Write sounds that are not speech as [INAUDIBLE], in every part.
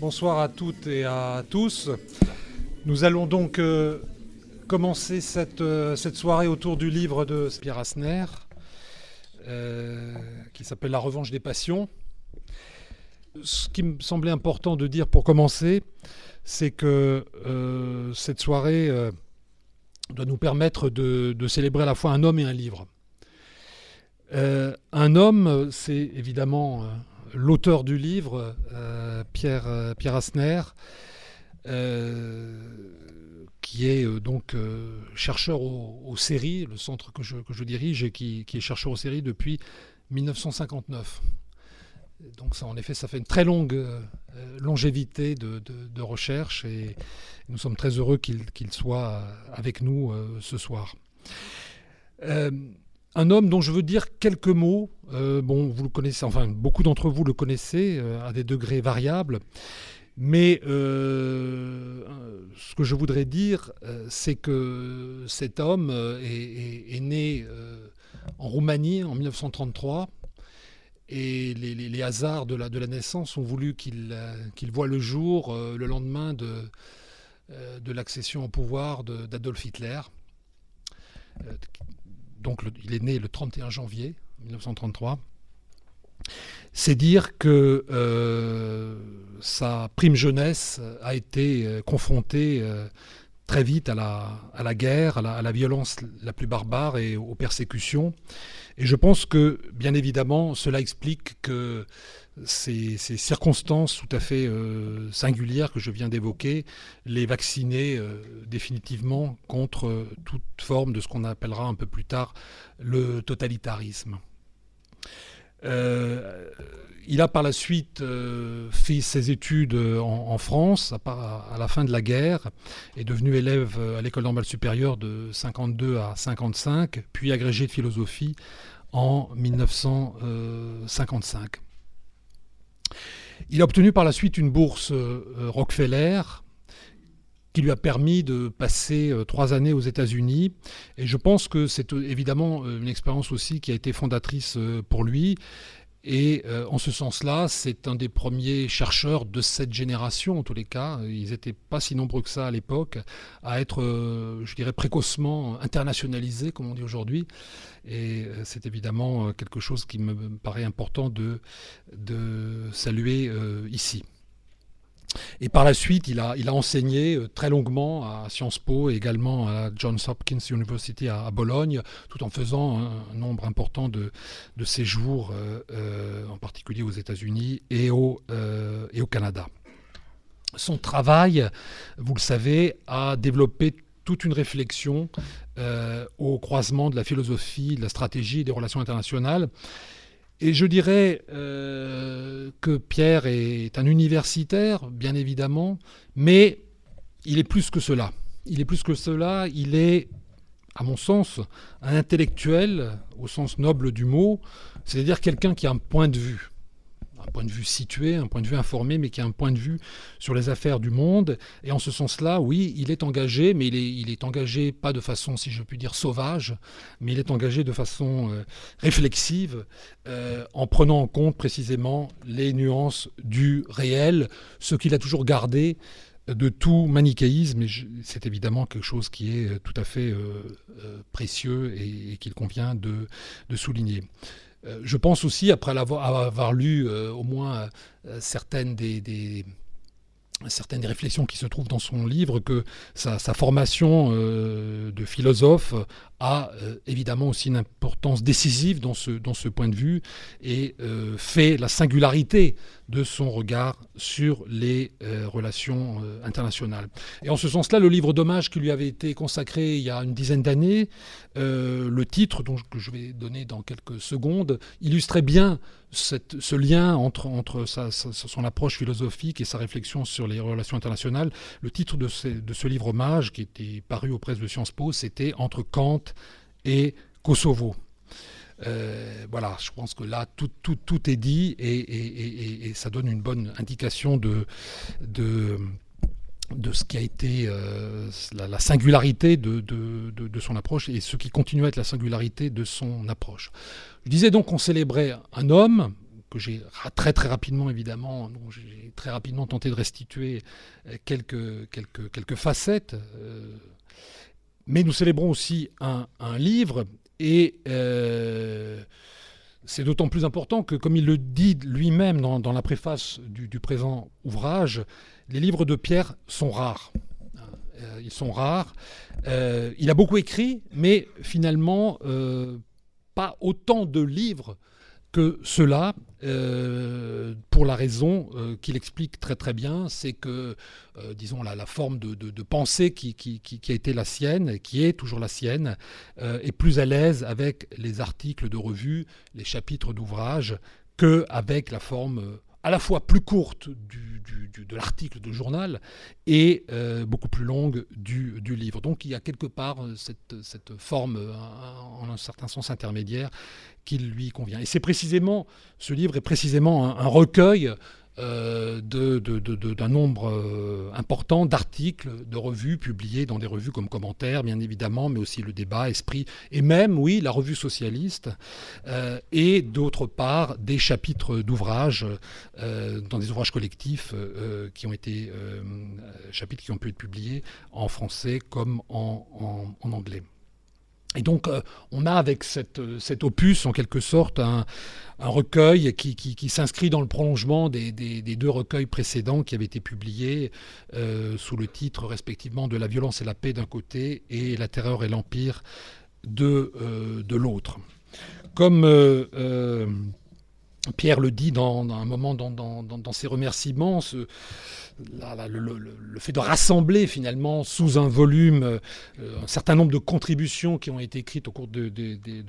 Bonsoir à toutes et à tous. Nous allons donc euh, commencer cette, euh, cette, soirée autour du livre de Pierre Asner, euh, qui s'appelle La revanche des passions. Ce qui me semblait important de dire pour commencer, c'est que cette soirée doit nous permettre de, célébrer à la fois un homme et un livre. un homme, c'est évidemment l'auteur du livre, euh, Pierre, euh, Pierre Asner, euh, qui est donc chercheur aux, séries, le centre que je, que je dirige, et qui, est chercheur aux séries depuis 1959. Donc ça, en effet, ça fait une très longue longévité de, recherche et nous sommes très heureux qu'il soit avec nous ce soir un homme dont je veux dire quelques mots. Euh, bon, vous le connaissez, enfin beaucoup d'entre vous le connaissez euh, à des degrés variables. Mais euh, ce que je voudrais dire, c'est que cet homme est, né en Roumanie en 1933 et les, hasards de la, naissance ont voulu qu'il voit le jour le lendemain de, de l'accession au pouvoir d'Adolf Hitler donc il est né le 31 janvier 1933, c'est dire que euh, sa prime jeunesse a été euh, confrontée euh, très vite à la, à la guerre, à la, violence la plus barbare et aux persécutions. Et je pense que, bien évidemment, cela explique que ces, circonstances tout à fait euh, singulières que je viens d'évoquer, les vacciner euh, définitivement contre euh, toute forme de ce qu'on appellera un peu plus tard le totalitarisme. il a par la suite fait ses études en, France à, à, la fin de la guerre, est devenu élève à l'école normale supérieure de 52 à 55, puis agrégé de philosophie en 1955. Il a obtenu par la suite une bourse euh, Rockefeller qui lui a permis de passer euh, trois années aux États-Unis. Et je pense que c'est euh, évidemment une expérience aussi qui a été fondatrice pour lui. Et en ce sens-là, c'est un des premiers chercheurs de cette génération, en tous les cas. Ils n'étaient pas si nombreux que ça à l'époque, à être, je dirais, précocement internationalisés, comme on dit aujourd'hui. Et euh, c'est évidemment euh, quelque chose qui me paraît important de, saluer euh, ici. Et par la suite, il a, enseigné très longuement à Sciences Po et également à Johns Hopkins University à, Bologne, tout en faisant un, nombre important de, séjours, en particulier aux États-Unis et, au, Canada. Son travail, vous le savez, a développé toute une réflexion euh, au croisement de la philosophie, de la stratégie et des relations internationales. Et je dirais euh, que Pierre est un universitaire, bien évidemment, mais il est plus que cela. Il est plus que cela, il est, à mon sens, un intellectuel, au sens noble du mot, c'est-à-dire quelqu'un qui a un point de vue point de vue situé, un point de vue informé, mais qui a un point de vue sur les affaires du monde. Et en ce sens-là, oui, il est engagé, mais il est, engagé pas de façon, si je puis dire, sauvage, mais il est engagé de façon euh, réflexive, euh, en prenant en compte précisément les nuances du réel, ce qu'il a toujours gardé de tout manichéisme, et c'est évidemment quelque chose qui est tout à fait euh, précieux et, qu'il convient de souligner. Euh, je pense aussi, après avoir, lu euh, au moins euh, certaines des, réflexions qui se trouvent dans son livre, que sa, formation de philosophe a évidemment aussi une importance décisive dans ce point de vue et fait la singularité de son regard sur les euh, relations euh, internationales. Et en ce sens-là, le livre d'hommage qui lui avait été consacré il y a une dizaine d'années, euh, le titre que je vais donner dans quelques secondes, illustrait bien ce lien entre, son approche philosophique et sa réflexion sur les relations internationales. Le titre de ce, de ce livre hommage, qui était paru aux presses de Sciences Po, c'était Entre Kant et Kosovo. Euh, voilà, je pense que là, tout, tout, tout est dit et, ça donne une bonne indication de, de, de ce qui a été euh, la, singularité de, de, de, son approche et ce qui continue à être la singularité de son approche. Je disais donc qu'on célébrait un homme que j'ai très très rapidement évidemment, j'ai très rapidement tenté de restituer quelques, quelques, quelques facettes. mais nous célébrons aussi un, livre et c'est d'autant plus important que, comme il le dit lui-même dans, la préface du, présent ouvrage, les livres de Pierre sont rares. Euh, ils sont rares. Euh, il a beaucoup écrit, mais finalement, euh, pas autant de livres que cela, euh, pour la raison euh, qu'il explique très très bien, c'est que, euh, disons, la, forme de, pensée qui, a été la sienne, qui est toujours la sienne, est plus à l'aise avec les articles de revue, les chapitres d'ouvrage, qu'avec la forme à la fois plus courte du, de l'article de journal et beaucoup plus longue du, livre. Donc il y a quelque part cette, cette forme, en un certain sens intermédiaire, lui convient. Et c'est précisément, ce livre est précisément un, recueil euh, d'un nombre euh, important d'articles, de revues publiées dans des revues comme Commentaires, bien évidemment, mais aussi Le Débat, Esprit, et même, oui, la revue socialiste, euh, et d'autre part des chapitres d'ouvrages, dans des ouvrages collectifs qui ont été, chapitres qui ont pu être publiés en français comme en anglais. Et donc, euh, on a avec cette, cet opus, en quelque sorte, un, recueil qui, s'inscrit dans le prolongement des, deux recueils précédents qui avaient été publiés euh, sous le titre respectivement de La violence et la paix d'un côté et La terreur et l'empire de, euh, de l'autre. Comme Pierre le dit dans, un moment dans, ses remerciements, le, fait de rassembler finalement sous un volume euh, un certain nombre de contributions qui ont été écrites au cours de,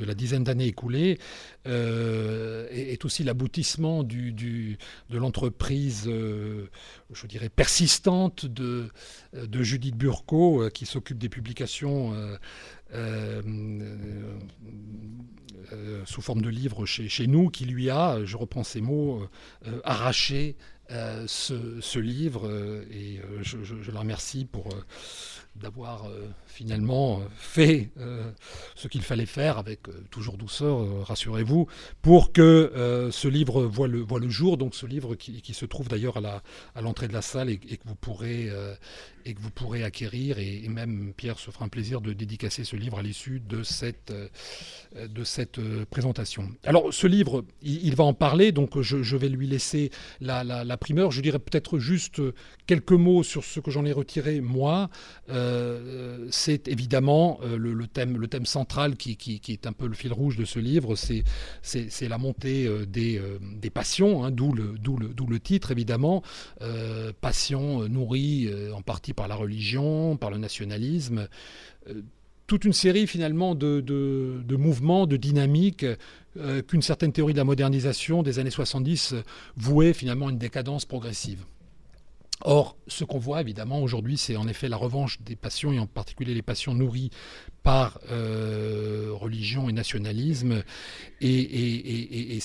la dizaine d'années écoulées euh, est, aussi l'aboutissement de l'entreprise, euh, je dirais, persistante de, Judith Burco qui s'occupe des publications. Sous forme de livres chez, nous, qui lui a, je reprends ces mots, arraché euh, ce, livre euh, et euh, je, je, le remercie pour d'avoir finalement fait ce qu'il fallait faire avec toujours douceur, rassurez-vous, pour que ce livre voit le, voit le jour, donc ce livre qui, qui se trouve d'ailleurs à l'entrée à de la salle et, que vous pourrez et que vous pourrez acquérir. Et, même Pierre se fera un plaisir de dédicacer ce livre à l'issue de cette, euh, de cette euh, présentation. Alors ce livre, il, va en parler, donc je, vais lui laisser la, primeur. Je dirais peut-être juste quelques mots sur ce que j'en ai retiré moi. Euh, c'est évidemment le, thème, le thème central qui, est un peu le fil rouge de ce livre, c'est, la montée des, passions, hein, d'où, le, titre évidemment, passion nourrie en partie par la religion, par le nationalisme, euh, toute une série finalement de, mouvements, de dynamiques euh, qu'une certaine théorie de la modernisation des années 70 vouait finalement une décadence progressive. Or, ce qu'on voit évidemment aujourd'hui, c'est en effet la revanche des passions, et en particulier les passions nourries par euh, religion et nationalisme, euh, et,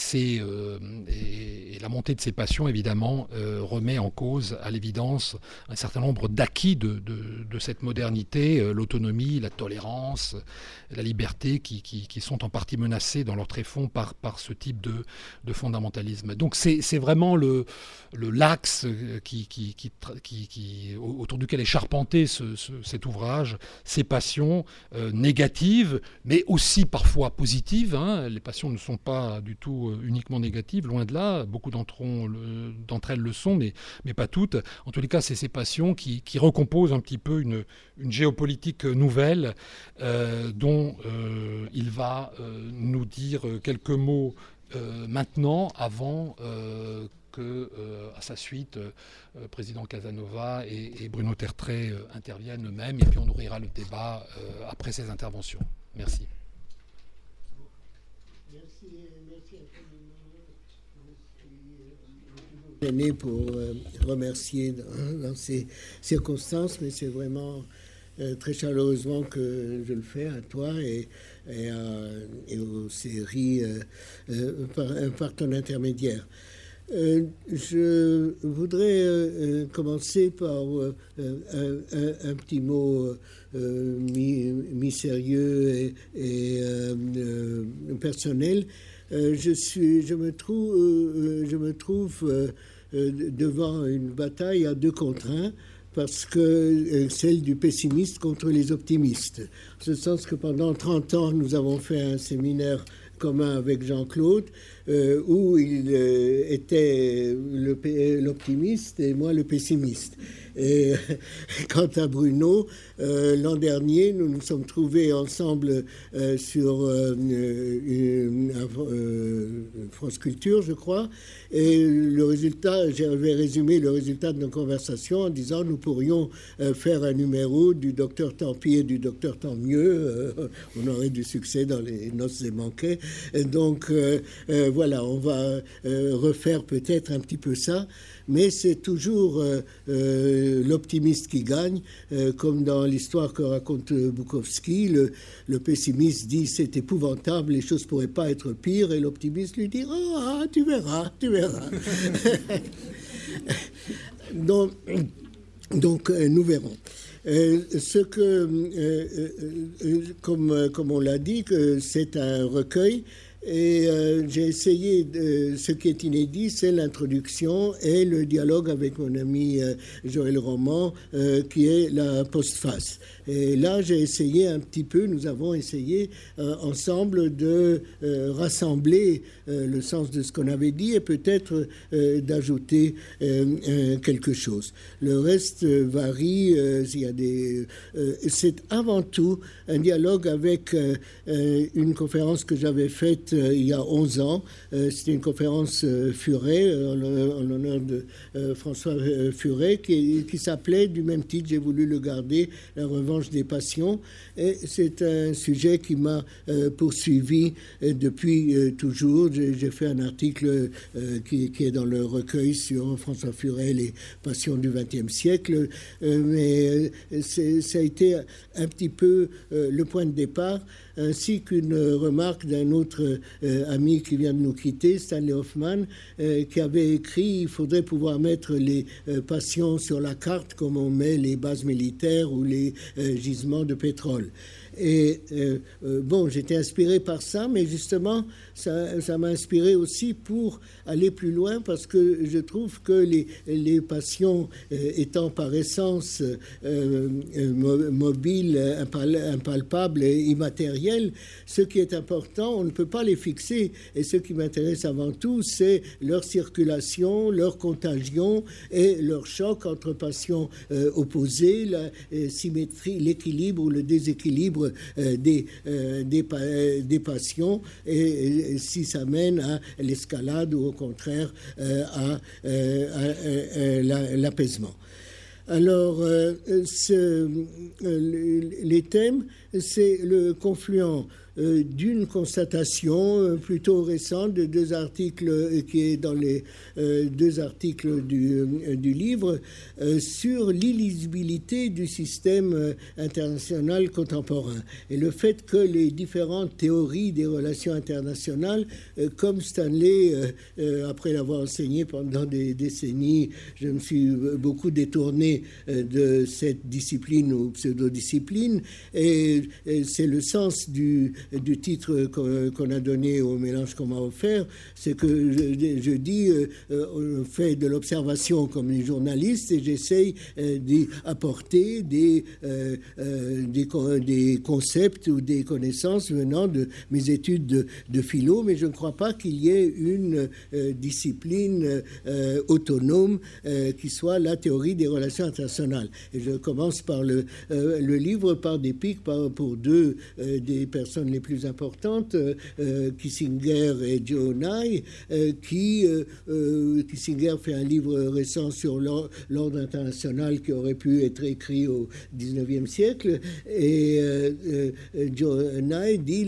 la montée de ces passions, évidemment, euh, remet en cause, à l'évidence, un certain nombre d'acquis de, cette modernité, l'autonomie, la tolérance, la liberté, qui, sont en partie menacées dans leur tréfonds par, par ce type de, fondamentalisme. Donc c'est, vraiment le, le l'axe qui, autour duquel est charpenté ce, cet ouvrage, ces passions négatives, mais aussi parfois positives. Hein. Les passions ne sont pas du tout euh, uniquement négatives, loin de là. Beaucoup d'entre elles le sont, mais, pas toutes. En tous les cas, c'est ces passions qui, recomposent un petit peu une, géopolitique nouvelle euh, dont euh, il va nous dire quelques mots maintenant, avant que, à sa suite, président Casanova et, Bruno Tertrais interviennent eux-mêmes, et puis on ouvrira le débat après ces interventions. Merci. pour euh, remercier dans, ces circonstances, mais c'est vraiment euh, très chaleureusement que je le fais à toi et, aux séries euh, par, ton intermédiaire. Je voudrais commencer par un, petit mot mi-sérieux et, personnel je, suis, je me trouve, je me trouve devant une bataille à deux contre un parce que celle du pessimiste contre les optimistes. En ce sens que pendant 30 ans, nous avons fait un séminaire commun avec Jean-Claude, où il était l'optimiste et moi le pessimiste. Et [LAUGHS] quant à Bruno, euh, l'an dernier, nous nous sommes trouvés ensemble euh, sur euh, une, France Culture, je crois. Et le résultat, j'avais résumé le résultat de nos conversations en disant nous pourrions faire un numéro du docteur tant pis et du docteur tant mieux. [LAUGHS] on aurait du succès dans les noces et manquets. donc voilà, on va refaire peut-être un petit peu ça mais c'est toujours euh, euh, l'optimiste qui gagne, euh, comme dans l'histoire que raconte Bukowski. Le, pessimiste dit c'est épouvantable, les choses pourraient pas être pires, et l'optimiste lui dit ah tu verras, tu verras. [LAUGHS] donc, nous verrons. ce que, comme, comme on l'a dit, c'est un recueil et euh, j'ai essayé, ce qui est inédit, c'est l'introduction et le dialogue avec mon ami euh, Joël Roman, euh, qui est la postface. Et là, j'ai essayé un petit peu, nous avons essayé ensemble de rassembler le sens de ce qu'on avait dit et peut-être d'ajouter quelque chose. Le reste varie. il y a des, c'est avant tout un dialogue avec une conférence que j'avais faite euh, il y a 11 ans. Euh, c'était une conférence euh, Furet, en, l'honneur de François Furet, qui, qui s'appelait du même titre, j'ai voulu le garder, La revanche des passions. Et c'est un sujet qui m'a poursuivi depuis toujours. J'ai fait un article qui, qui, est dans le recueil sur François Furet, les passions du XXe siècle. mais ça a été un petit peu le point de départ ainsi qu'une remarque d'un autre euh, ami qui vient de nous quitter, Stanley Hoffman, euh, qui avait écrit il faudrait pouvoir mettre les euh, passions sur la carte comme on met les bases militaires ou les gisements de pétrole. Et euh, euh, bon, j'étais inspiré par ça, mais justement, ça m'a inspiré aussi pour aller plus loin parce que je trouve que les, les passions euh, étant par essence mobiles, impalpables et immatérielles, ce qui est important, on ne peut pas les fixer. Et ce qui m'intéresse avant tout, c'est leur circulation, leur contagion et leur choc entre passions opposées, la symétrie, l'équilibre ou le déséquilibre euh, des, euh, des, euh, des, passions et, si ça mène à l'escalade ou au contraire à, l'apaisement. Alors, les thèmes, c'est le confluent d'une constatation euh, plutôt récente de deux articles euh, qui est dans les deux articles du livre sur l'illisibilité du système international contemporain. Et le fait que les différentes théories des relations internationales, comme Stanley, après l'avoir enseigné pendant des décennies, je me suis beaucoup détourné de cette discipline ou pseudo-discipline et c'est le sens du, du titre qu'on a donné au mélange qu'on m'a offert, c'est que je, dis, euh, on fait de l'observation comme les journalistes et j'essaye euh, d'y apporter des, euh, des, concepts ou des connaissances venant de mes études de, de philo, mais je ne crois pas qu'il y ait une discipline autonome qui soit la théorie des relations internationales. Et je commence par le, le livre par des pics pour deux des personnes les plus importantes, euh, euh, Kissinger et Joe Nye, euh, qui, Kissinger fait un livre récent sur l'ordre international qui aurait pu être écrit au 19e siècle, et Joe Nye dit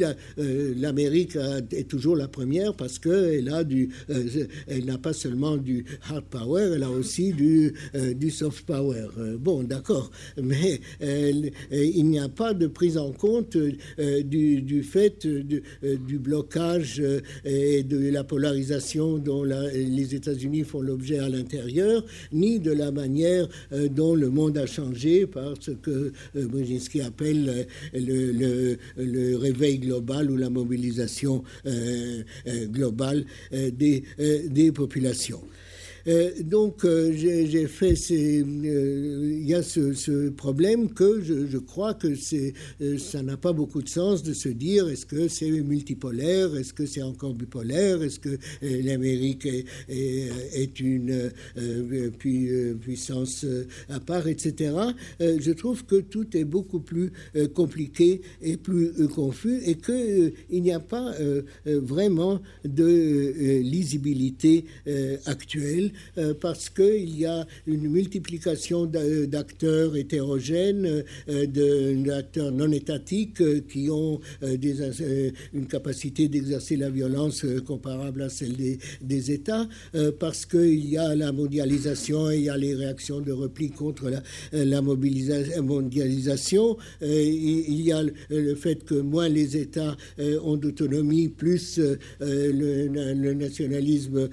l'Amérique est toujours la première parce qu'elle a du, elle n'a pas seulement du hard power, elle a aussi du, du soft power. bon, d'accord, mais il n'y a pas de prise en compte du du fait du blocage et de la polarisation dont les États-Unis font l'objet à l'intérieur, ni de la manière dont le monde a changé par ce que Brzezinski appelle le, réveil global ou la mobilisation globale des populations. Euh, donc euh, j'ai fait ces, euh, il y a ce, problème que je, crois que c'est ça n'a pas beaucoup de sens de se dire est-ce que c'est multipolaire, est-ce que c'est encore bipolaire, est-ce que l'Amérique est, une puissance à part, etc. je trouve que tout est beaucoup plus compliqué et plus confus et qu'il il n'y a pas vraiment de lisibilité actuelle euh, parce qu'il y a une multiplication d'acteurs hétérogènes, euh, d'acteurs non étatiques euh, qui ont une capacité d'exercer la violence comparable à celle des, États, parce qu'il y a la mondialisation, il y a les réactions de repli contre la, mondialisation, il y a le fait que moins les États ont d'autonomie, plus le, nationalisme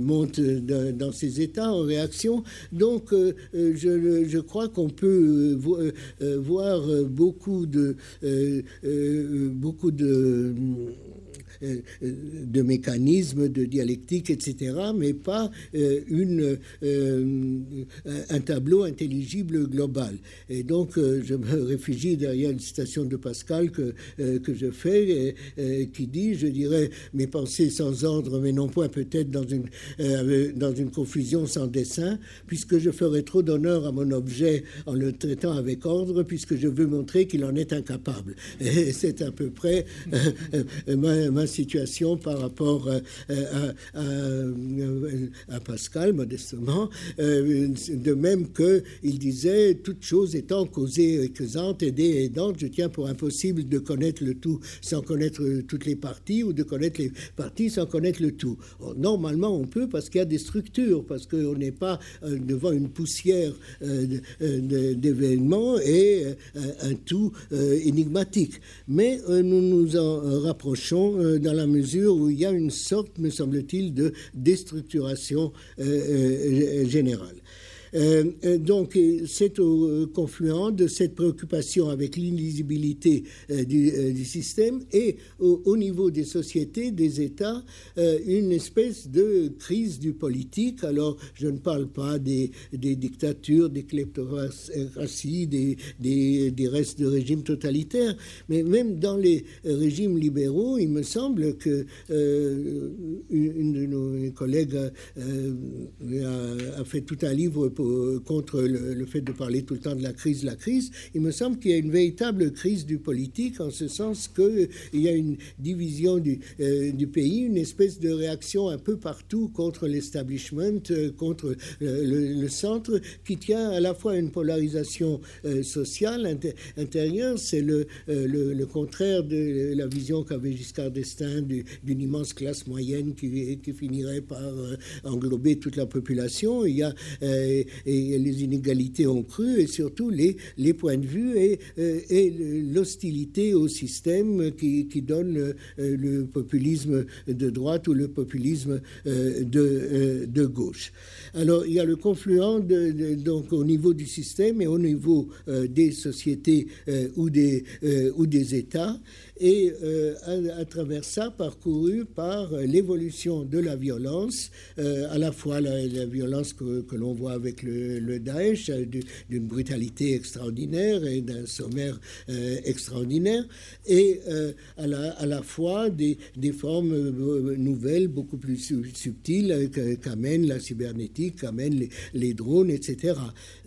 monte dans dans ces états en réaction. Donc, euh, euh, je, je, crois qu'on peut euh, voir beaucoup de, beaucoup de euh, euh, de mécanismes, de dialectique, etc., mais pas euh, un tableau intelligible global. Et donc, je me [LAUGHS] réfugie derrière une citation de Pascal que, que je fais, qui dit, je dirais, mes pensées sans ordre, mais non point peut-être dans une, dans une confusion sans dessin, puisque je ferai trop d'honneur à mon objet en le traitant avec ordre, puisque je veux montrer qu'il en est incapable. C'est à peu près ma situation par rapport euh, euh, euh, à, Pascal, modestement, de même qu'il disait, toute chose étant causée et causante, aidée et aidante, je tiens pour impossible de connaître le tout sans connaître toutes les parties ou de connaître les parties sans connaître le tout. normalement, on peut parce qu'il y a des structures, parce qu'on n'est pas devant une poussière d'événements et un tout énigmatique. Mais nous nous en rapprochons dans la mesure où il y a une sorte, me semble-t-il, de déstructuration euh, euh, générale. Euh, euh, donc, c'est au confluent de cette préoccupation avec l'invisibilité euh, du, système et au, niveau des sociétés, des États, une espèce de crise du politique. Alors, je ne parle pas des, dictatures, des kleptocraties, des, restes de régimes totalitaires, mais même dans les régimes libéraux, il me semble que une de nos collègues a, fait tout un livre contre le, fait de parler tout le temps de la crise, la crise. Il me semble qu'il y a une véritable crise du politique en ce sens qu'il y a une division du, euh, du, pays, une espèce de réaction un peu partout contre l'establishment, euh, contre le, centre, qui tient à la fois une polarisation euh, sociale intérieure, c'est le, contraire de la vision qu'avait Giscard d'Estaing d'une immense classe moyenne qui finirait par englober toute la population. Il y a et les inégalités ont cru et surtout les, les points de vue et, euh, l'hostilité au système qui, qui donne euh, le, populisme de droite ou le populisme euh, de, de gauche. Alors il y a le confluent donc au niveau du système et au niveau des sociétés ou, des, ou des États et euh, à, travers ça parcouru par l'évolution de la violence, euh, à la fois la, violence que, que l'on voit avec le, le Daesh, euh, d'une brutalité extraordinaire et d'un sommaire extraordinaire, et à, la, fois des, des formes nouvelles, beaucoup plus subtiles, qu'amène la cybernétique, qu'amènent les, drones, etc.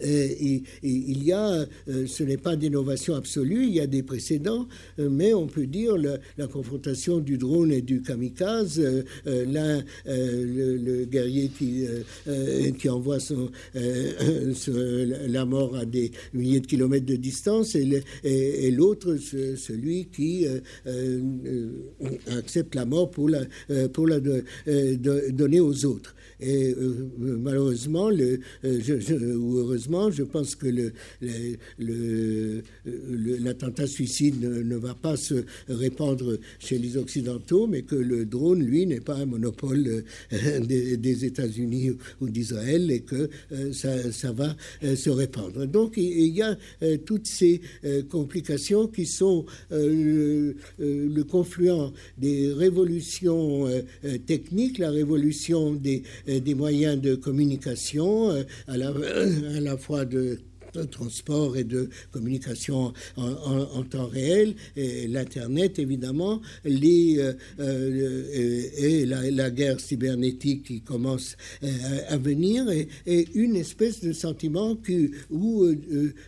Et, il y a, ce n'est pas d'innovation absolue, il y a des précédents, mais on peut dire la, confrontation du drone et du kamikaze, euh, euh, l'un, euh, le, guerrier qui, qui envoie [LAUGHS] la mort à des milliers de kilomètres de distance, et, l'autre, celui qui accepte la mort pour la, pour la donner aux autres. Et malheureusement, le, ou heureusement, je pense que l'attentat suicide ne, va pas se répandre chez les Occidentaux, mais que le drone, lui, n'est pas un monopole [LAUGHS] des, États-Unis ou d'Israël et que ça, va se répandre. Donc il y a toutes ces complications qui sont le, confluent des révolutions euh, euh, techniques, la révolution des, euh, des moyens de communication, à la, [CLEARS THROAT] à la fois de de transport et de communication en, temps réel, et l'Internet évidemment, les, euh, euh, et la, guerre cybernétique qui commence euh, à venir, et, une espèce de sentiment qui, où,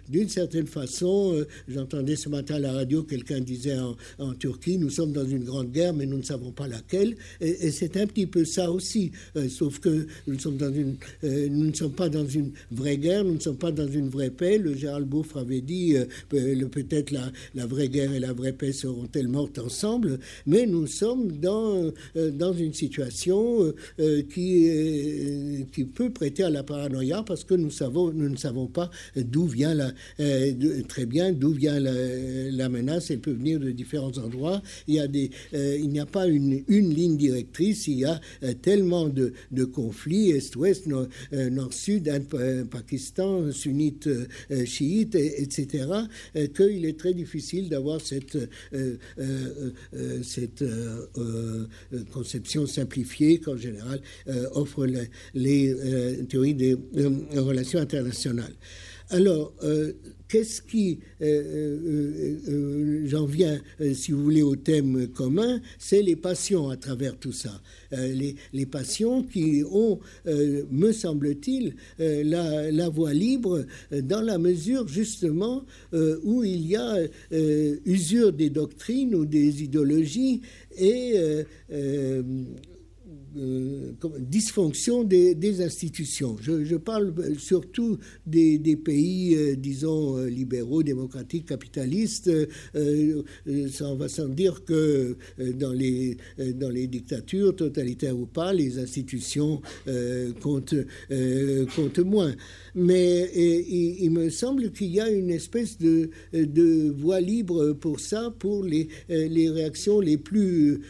d'une certaine façon, j'entendais ce matin à la radio, quelqu'un disait en, Turquie, nous sommes dans une grande guerre, mais nous ne savons pas laquelle, et, c'est un petit peu ça aussi, sauf que nous, sommes dans une, nous ne sommes pas dans une vraie guerre, nous ne sommes pas dans une vraie paix. Le Gérald Bouffre avait dit euh, peut-être la, vraie guerre et la vraie paix seront-elles mortes ensemble, mais nous sommes dans, euh, dans une situation euh, qui, qui peut prêter à la paranoïa parce que nous, savons, nous ne savons pas d'où vient la, très bien d'où vient la, menace. Elle peut venir de différents endroits. Il y a des, il n'y a pas une, une ligne directrice. Il y a tellement de, conflits est-ouest, nord-sud, Pakistan, sunnite, chiites, etc., euh, qu'il est très difficile d'avoir cette, euh, cette conception simplifiée qu'en général offrent les, théories des relations internationales. Alors, qu'est-ce qui, euh, euh, euh, j'en viens, si vous voulez, au thème commun, c'est les passions à travers tout ça. Les, les, passions qui ont, me semble-t-il, la, la, voie libre dans la mesure justement où il y a usure des doctrines ou des idéologies et euh, dysfonction des, institutions. Je, parle surtout des, pays, euh, disons, euh, libéraux, démocratiques, capitalistes. ça va sans dire que dans les, dans les dictatures, totalitaires ou pas, les institutions comptent, comptent moins. Mais il, me semble qu'il y a une espèce de, voie libre pour ça, pour les, les réactions les plus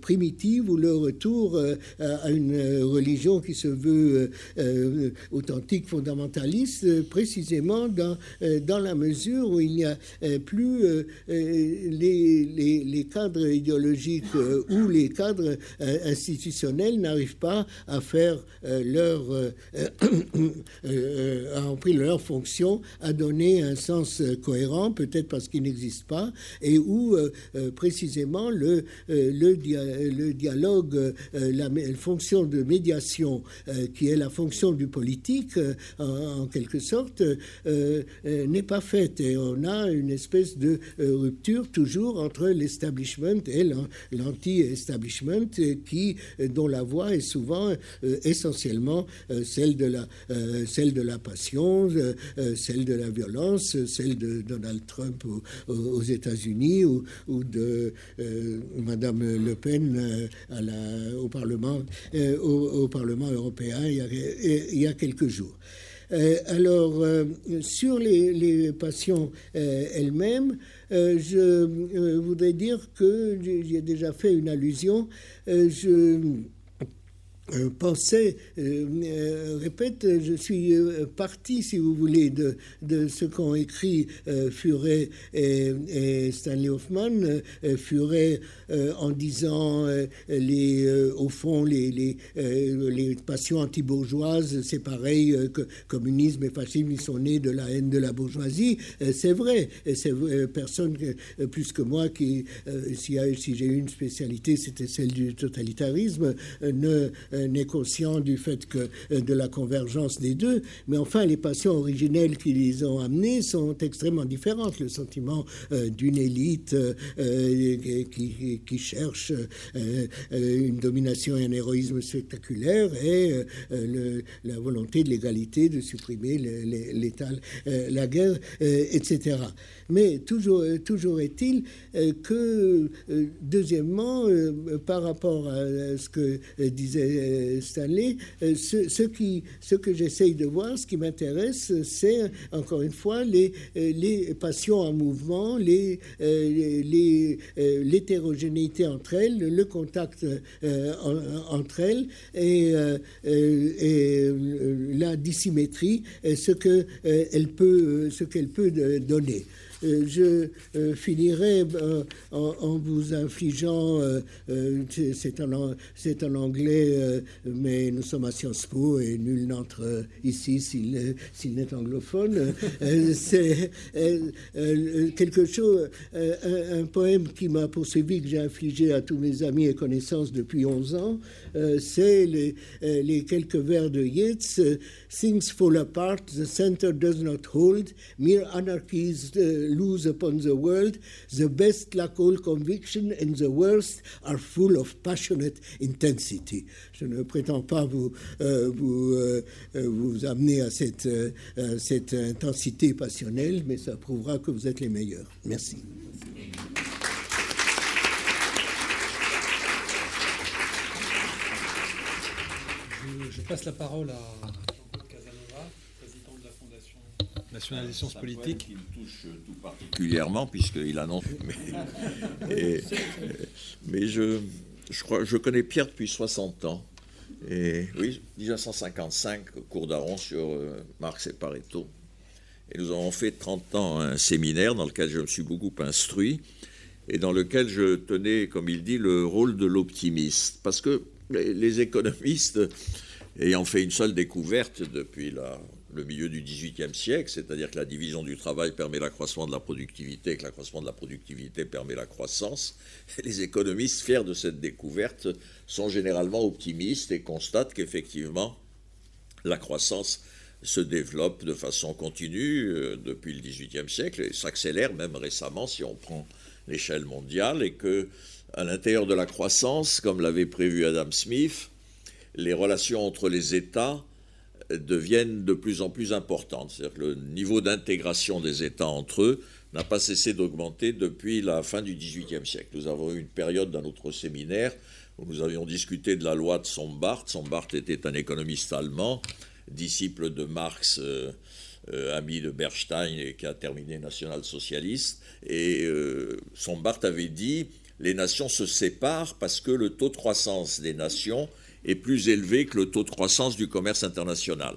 primitives ou le retour à une religion qui se veut euh, euh, authentique, fondamentaliste, précisément dans, euh, dans la mesure où il n'y a plus les, cadres idéologiques ou les cadres institutionnels n'arrivent pas à faire leur [CLEARS THROAT] à remplir leur fonction, à donner un sens cohérent, peut-être parce qu'il n'existe pas, et où précisément le, le, dialogue, la, fonction de médiation euh, qui est la fonction du politique, euh, en, quelque sorte, euh, n'est pas faite. Et on a une espèce de rupture toujours entre l'establishment et l'anti-establishment, qui, dont la voix est souvent essentiellement celle de la, celle de la passion, celle de la violence, celle de Donald Trump aux, États-Unis ou, de Madame Le Pen la, au Parlement euh, européen il y a, quelques jours. Euh, alors, euh, sur les, passions elles-mêmes, je voudrais dire que j'ai déjà fait une allusion. Euh, euh, euh, répète, je suis parti, si vous voulez, de, ce qu'ont écrit Furet et, Stanley Hoffman. Furet en disant, les, au fond, les, les, passions anti-bourgeoises, c'est pareil que communisme et fascisme, ils sont nés de la haine de la bourgeoisie. c'est vrai, personne plus que moi qui, si, si j'ai eu une spécialité, c'était celle du totalitarisme, ne euh, n'est conscient du fait que euh, de la convergence des deux, mais enfin les passions originelles qui les ont amenés sont extrêmement différentes. Le sentiment euh, d'une élite qui, qui, cherche une domination et un héroïsme spectaculaire et la volonté de l'égalité, de supprimer l'État, la guerre, etc. Mais toujours, toujours est-il que, deuxièmement, par rapport à ce que disait Stanley. Ce, ce, que j'essaye de voir, ce qui m'intéresse, c'est encore une fois les, les passions en mouvement, les, l'hétérogénéité entre elles, le contact entre elles et, la dissymétrie, ce qu'elle ce qu'elle peut donner. Euh, je euh, finirai euh, en, vous infligeant, c'est en, anglais, mais nous sommes à Sciences Po et nul n'entre ici s'il n'est anglophone. [LAUGHS] c'est quelque chose, un, poème qui m'a poursuivi, que j'ai infligé à tous mes amis et connaissances depuis 11 ans. c'est les, les, quelques vers de Yeats. Things fall apart, the center does not hold, mere anarchies lose upon the world. The best lack all conviction and the worst are full of passionate intensity. Je ne prétends pas vous, euh, vous, euh, vous amener à cette, euh, cette intensité passionnelle, mais ça prouvera que vous êtes les meilleurs. Merci. Je, passe la parole à nationale des sciences politiques. Qui me touche tout particulièrement, puisqu'il annonce. [LAUGHS] Mais, mais je, je, crois, je connais Pierre depuis 60 ans. Et oui, 1955, cours d'Aron sur euh, Marx et Pareto. Et nous avons fait 30 ans un séminaire dans lequel je me suis beaucoup instruit et dans lequel je tenais, comme il dit, le rôle de l'optimiste. Parce que les économistes, ayant fait une seule découverte depuis la le milieu du XVIIIe siècle, c'est-à-dire que la division du travail permet l'accroissement de la productivité que l'accroissement de la productivité permet la croissance. Les économistes fiers de cette découverte sont généralement optimistes et constatent qu'effectivement, la croissance se développe de façon continue euh, depuis le XVIIIe siècle et s'accélère même récemment si on prend l'échelle mondiale et que à l'intérieur de la croissance, comme l'avait prévu Adam Smith, les relations entre les États deviennent de plus en plus importantes. C'est-à-dire que le niveau d'intégration des États entre eux n'a pas cessé d'augmenter depuis la fin du XVIIIe siècle. Nous avons eu une période dans notre séminaire où nous avions discuté de la loi de Sombart. Sombart était un économiste allemand, disciple de Marx, euh, euh, ami de Bernstein et qui a terminé national-socialiste. Et euh, Sombart avait dit les nations se séparent parce que le taux de croissance des nations est plus élevé que le taux de croissance du commerce international.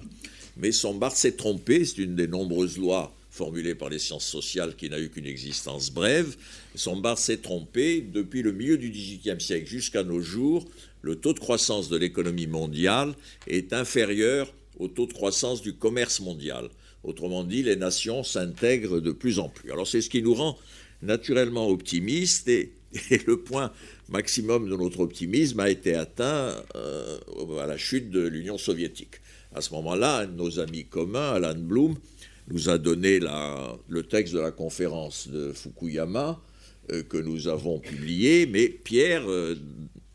Mais Sombart s'est trompé, c'est une des nombreuses lois formulées par les sciences sociales qui n'a eu qu'une existence brève. Sombart s'est trompé, depuis le milieu du XVIIIe siècle jusqu'à nos jours, le taux de croissance de l'économie mondiale est inférieur au taux de croissance du commerce mondial. Autrement dit, les nations s'intègrent de plus en plus. Alors c'est ce qui nous rend naturellement optimistes et [LAUGHS] le point maximum de notre optimisme a été atteint euh, à la chute de l'Union soviétique. À ce moment-là, nos amis communs, Alan Bloom, nous a donné le texte de la conférence de Fukuyama euh, que nous avons publié, mais Pierre, euh,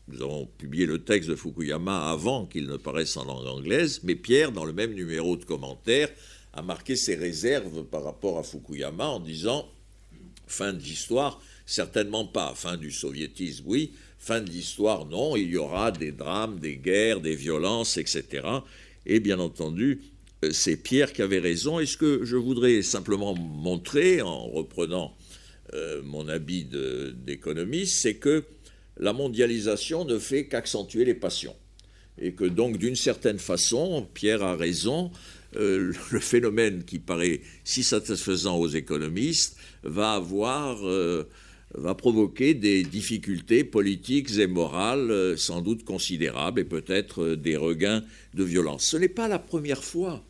nous avons publié le texte de Fukuyama avant qu'il ne paraisse en langue anglaise, mais Pierre, dans le même numéro de commentaires, a marqué ses réserves par rapport à Fukuyama en disant, fin de l'histoire, Certainement pas. Fin du soviétisme, oui. Fin de l'histoire, non. Il y aura des drames, des guerres, des violences, etc. Et bien entendu, euh, c'est Pierre qui avait raison. Et ce que je voudrais simplement montrer, en reprenant euh, mon habit d'économiste, c'est que la mondialisation ne fait qu'accentuer les passions. Et que donc, d'une certaine façon, Pierre a raison, euh, le phénomène qui paraît si satisfaisant aux économistes va avoir va provoquer des difficultés politiques et morales euh, sans doute considérables et peut-être euh, des regains de violence. Ce n'est pas la première fois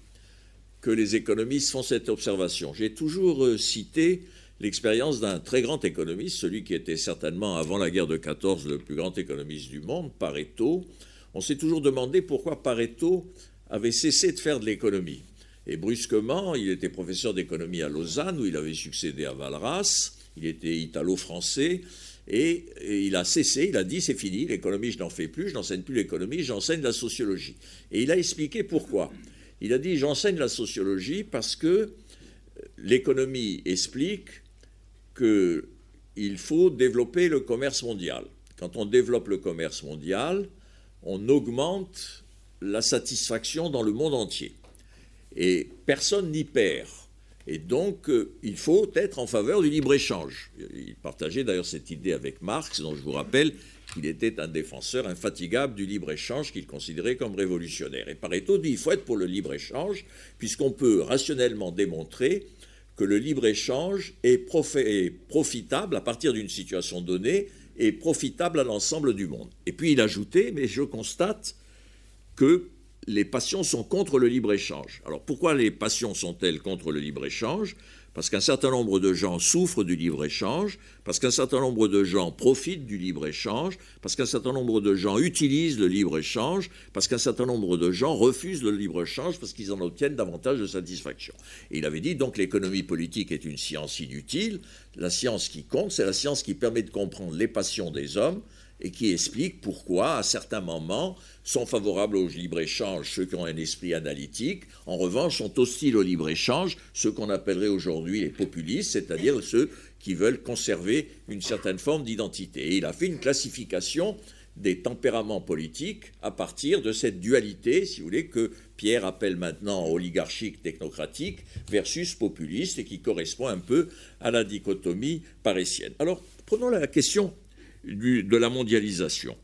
que les économistes font cette observation. J'ai toujours euh, cité l'expérience d'un très grand économiste, celui qui était certainement avant la guerre de 14 le plus grand économiste du monde, Pareto. On s'est toujours demandé pourquoi Pareto avait cessé de faire de l'économie. Et brusquement, il était professeur d'économie à Lausanne, où il avait succédé à Valras il était italo-français, et, il a cessé, il a dit c'est fini, l'économie je n'en fais plus, je n'enseigne plus l'économie, j'enseigne la sociologie. Et il a expliqué pourquoi. Il a dit j'enseigne la sociologie parce que l'économie explique qu'il faut développer le commerce mondial. Quand on développe le commerce mondial, on augmente la satisfaction dans le monde entier. Et personne n'y perd. Et donc, euh, il faut être en faveur du libre-échange. Il partageait d'ailleurs cette idée avec Marx, dont je vous rappelle qu'il était un défenseur infatigable du libre-échange qu'il considérait comme révolutionnaire. Et Pareto dit qu'il faut être pour le libre-échange, puisqu'on peut rationnellement démontrer que le libre-échange est, profitable à partir d'une situation donnée et profitable à l'ensemble du monde. Et puis il ajoutait, mais je constate que les passions sont contre le libre-échange. Alors pourquoi les passions sont-elles contre le libre-échange? Parce qu'un certain nombre de gens souffrent du libre-échange, parce qu'un certain nombre de gens profitent du libre-échange, parce qu'un certain nombre de gens utilisent le libre-échange, parce qu'un certain nombre de gens refusent le libre-échange parce qu'ils en obtiennent davantage de satisfaction. Et il avait dit donc l'économie politique est une science inutile, la science qui compte, c'est la science qui permet de comprendre les passions des hommes, et qui explique pourquoi, à certains moments, sont favorables au libre-échange ceux qui ont un esprit analytique, en revanche sont hostiles au libre-échange ceux qu'on appellerait aujourd'hui les populistes, c'est-à-dire ceux qui veulent conserver une certaine forme d'identité. Et il a fait une classification des tempéraments politiques à partir de cette dualité, si vous voulez, que Pierre appelle maintenant oligarchique technocratique versus populiste et qui correspond un peu à la dichotomie parisienne. Alors, prenons la question de la mondialisation.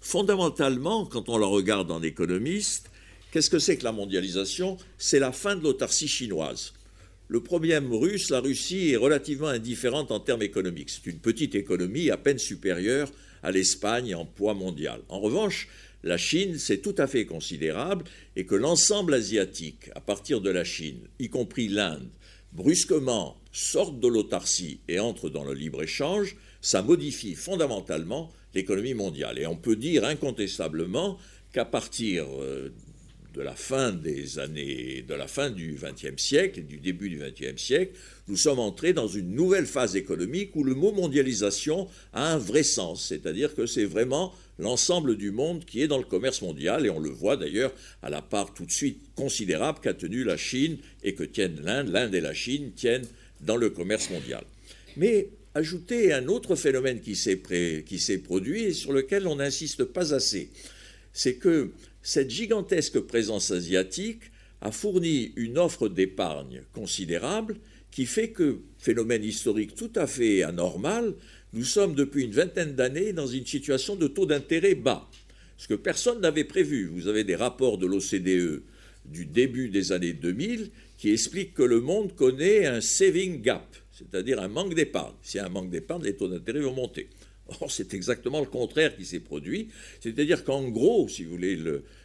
Fondamentalement, quand on la regarde en économiste, qu'est-ce que c'est que la mondialisation? C'est la fin de l'autarcie chinoise. Le problème russe, la Russie est relativement indifférente en termes économiques. C'est une petite économie à peine supérieure à l'Espagne en poids mondial. En revanche, la Chine, c'est tout à fait considérable et que l'ensemble asiatique, à partir de la Chine, y compris l'Inde, brusquement sortent de l'autarcie et entrent dans le libre-échange, ça modifie fondamentalement l'économie mondiale. Et on peut dire incontestablement qu'à partir euh, de la fin des années, de la fin du XXe siècle et du début du XXe siècle, nous sommes entrés dans une nouvelle phase économique où le mot mondialisation a un vrai sens, c'est-à-dire que c'est vraiment l'ensemble du monde qui est dans le commerce mondial, et on le voit d'ailleurs à la part tout de suite considérable qu'a tenue la Chine et que tiennent l'Inde, l'Inde et la Chine tiennent dans le commerce mondial. Mais ajouter un autre phénomène qui s'est produit et sur lequel on n'insiste pas assez. C'est que cette gigantesque présence asiatique a fourni une offre d'épargne considérable qui fait que, phénomène historique tout à fait anormal, nous sommes depuis une vingtaine d'années dans une situation de taux d'intérêt bas. Ce que personne n'avait prévu. Vous avez des rapports de l'OCDE du début des années 2000 qui expliquent que le monde connaît un saving gap, c'est-à-dire un manque d'épargne. S'il y a un manque d'épargne, les taux d'intérêt vont monter. Or, c'est exactement le contraire qui s'est produit. C'est-à-dire qu'en gros, si vous voulez,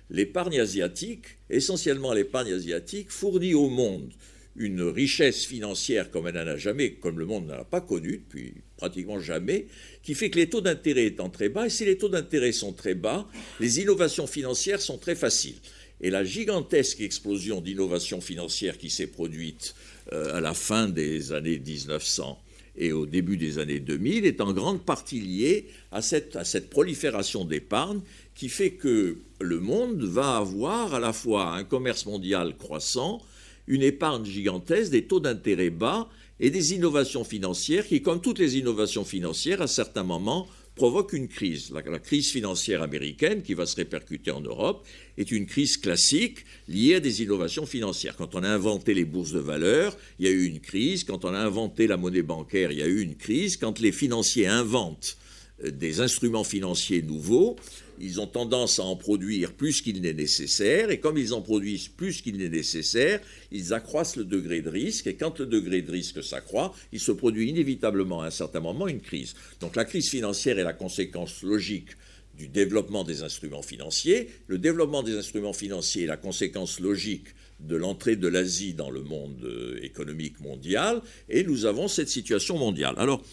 l'épargne asiatique, essentiellement l'épargne asiatique, fournit au monde une richesse financière comme elle n'en a jamais, comme le monde n'en a pas connu depuis pratiquement jamais, qui fait que les taux d'intérêt étant très bas, et si les taux d'intérêt sont très bas, les innovations financières sont très faciles. Et la gigantesque explosion d'innovation financière qui s'est produite à la fin des années 1900 et au début des années 2000 est en grande partie liée à cette, à cette prolifération d'épargne qui fait que le monde va avoir à la fois un commerce mondial croissant, une épargne gigantesque, des taux d'intérêt bas et des innovations financières qui, comme toutes les innovations financières, à certains moments, provoque une crise. La, crise financière américaine, qui va se répercuter en Europe, est une crise classique liée à des innovations financières. Quand on a inventé les bourses de valeur, il y a eu une crise. Quand on a inventé la monnaie bancaire, il y a eu une crise. Quand les financiers inventent euh, des instruments financiers nouveaux, ils ont tendance à en produire plus qu'il n'est nécessaire, et comme ils en produisent plus qu'il n'est nécessaire, ils accroissent le degré de risque, et quand le degré de risque s'accroît, il se produit inévitablement à un certain moment une crise. Donc la crise financière est la conséquence logique du développement des instruments financiers. Le développement des instruments financiers est la conséquence logique de l'entrée de l'Asie dans le monde euh, économique mondial, et nous avons cette situation mondiale. Alors,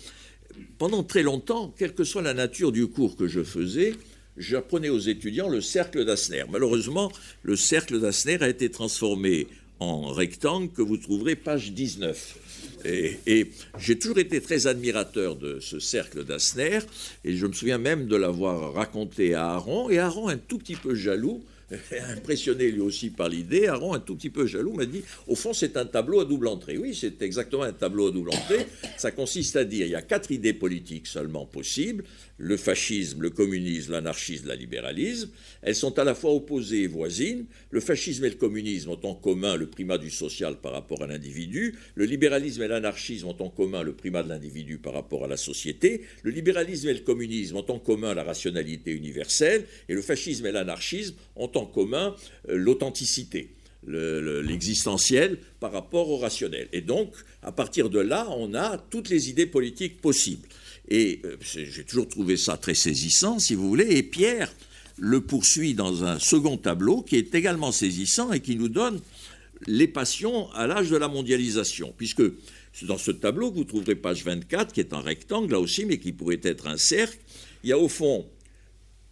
pendant très longtemps, quelle que soit la nature du cours que je faisais, j'apprenais aux étudiants le cercle d'Asner. Malheureusement, le cercle d'Asner a été transformé en rectangle que vous trouverez page 19. Et, j'ai toujours été très admirateur de ce cercle d'Asner, et je me souviens même de l'avoir raconté à Aaron, et Aaron, un tout petit peu jaloux, [LAUGHS] impressionné lui aussi par l'idée, Aaron, un tout petit peu jaloux, m'a dit au fond, c'est un tableau à double entrée. Oui, c'est exactement un tableau à double entrée. Ça consiste à dire il y a quatre idées politiques seulement possibles le fascisme, le communisme, l'anarchisme, le libéralisme. Elles sont à la fois opposées et voisines. Le fascisme et le communisme ont en commun le primat du social par rapport à l'individu. Le libéralisme et l'anarchisme ont en commun le primat de l'individu par rapport à la société. Le libéralisme et le communisme ont en commun la rationalité universelle. Et le fascisme et l'anarchisme ont en commun euh, l'authenticité l'existentiel par rapport au rationnel. Et donc, à partir de là, on a toutes les idées politiques possibles. Et euh, j'ai toujours trouvé ça très saisissant, si vous voulez. Et Pierre le poursuit dans un second tableau qui est également saisissant et qui nous donne les passions à l'âge de la mondialisation. Puisque dans ce tableau, vous trouverez page 24, qui est un rectangle là aussi, mais qui pourrait être un cercle, il y a au fond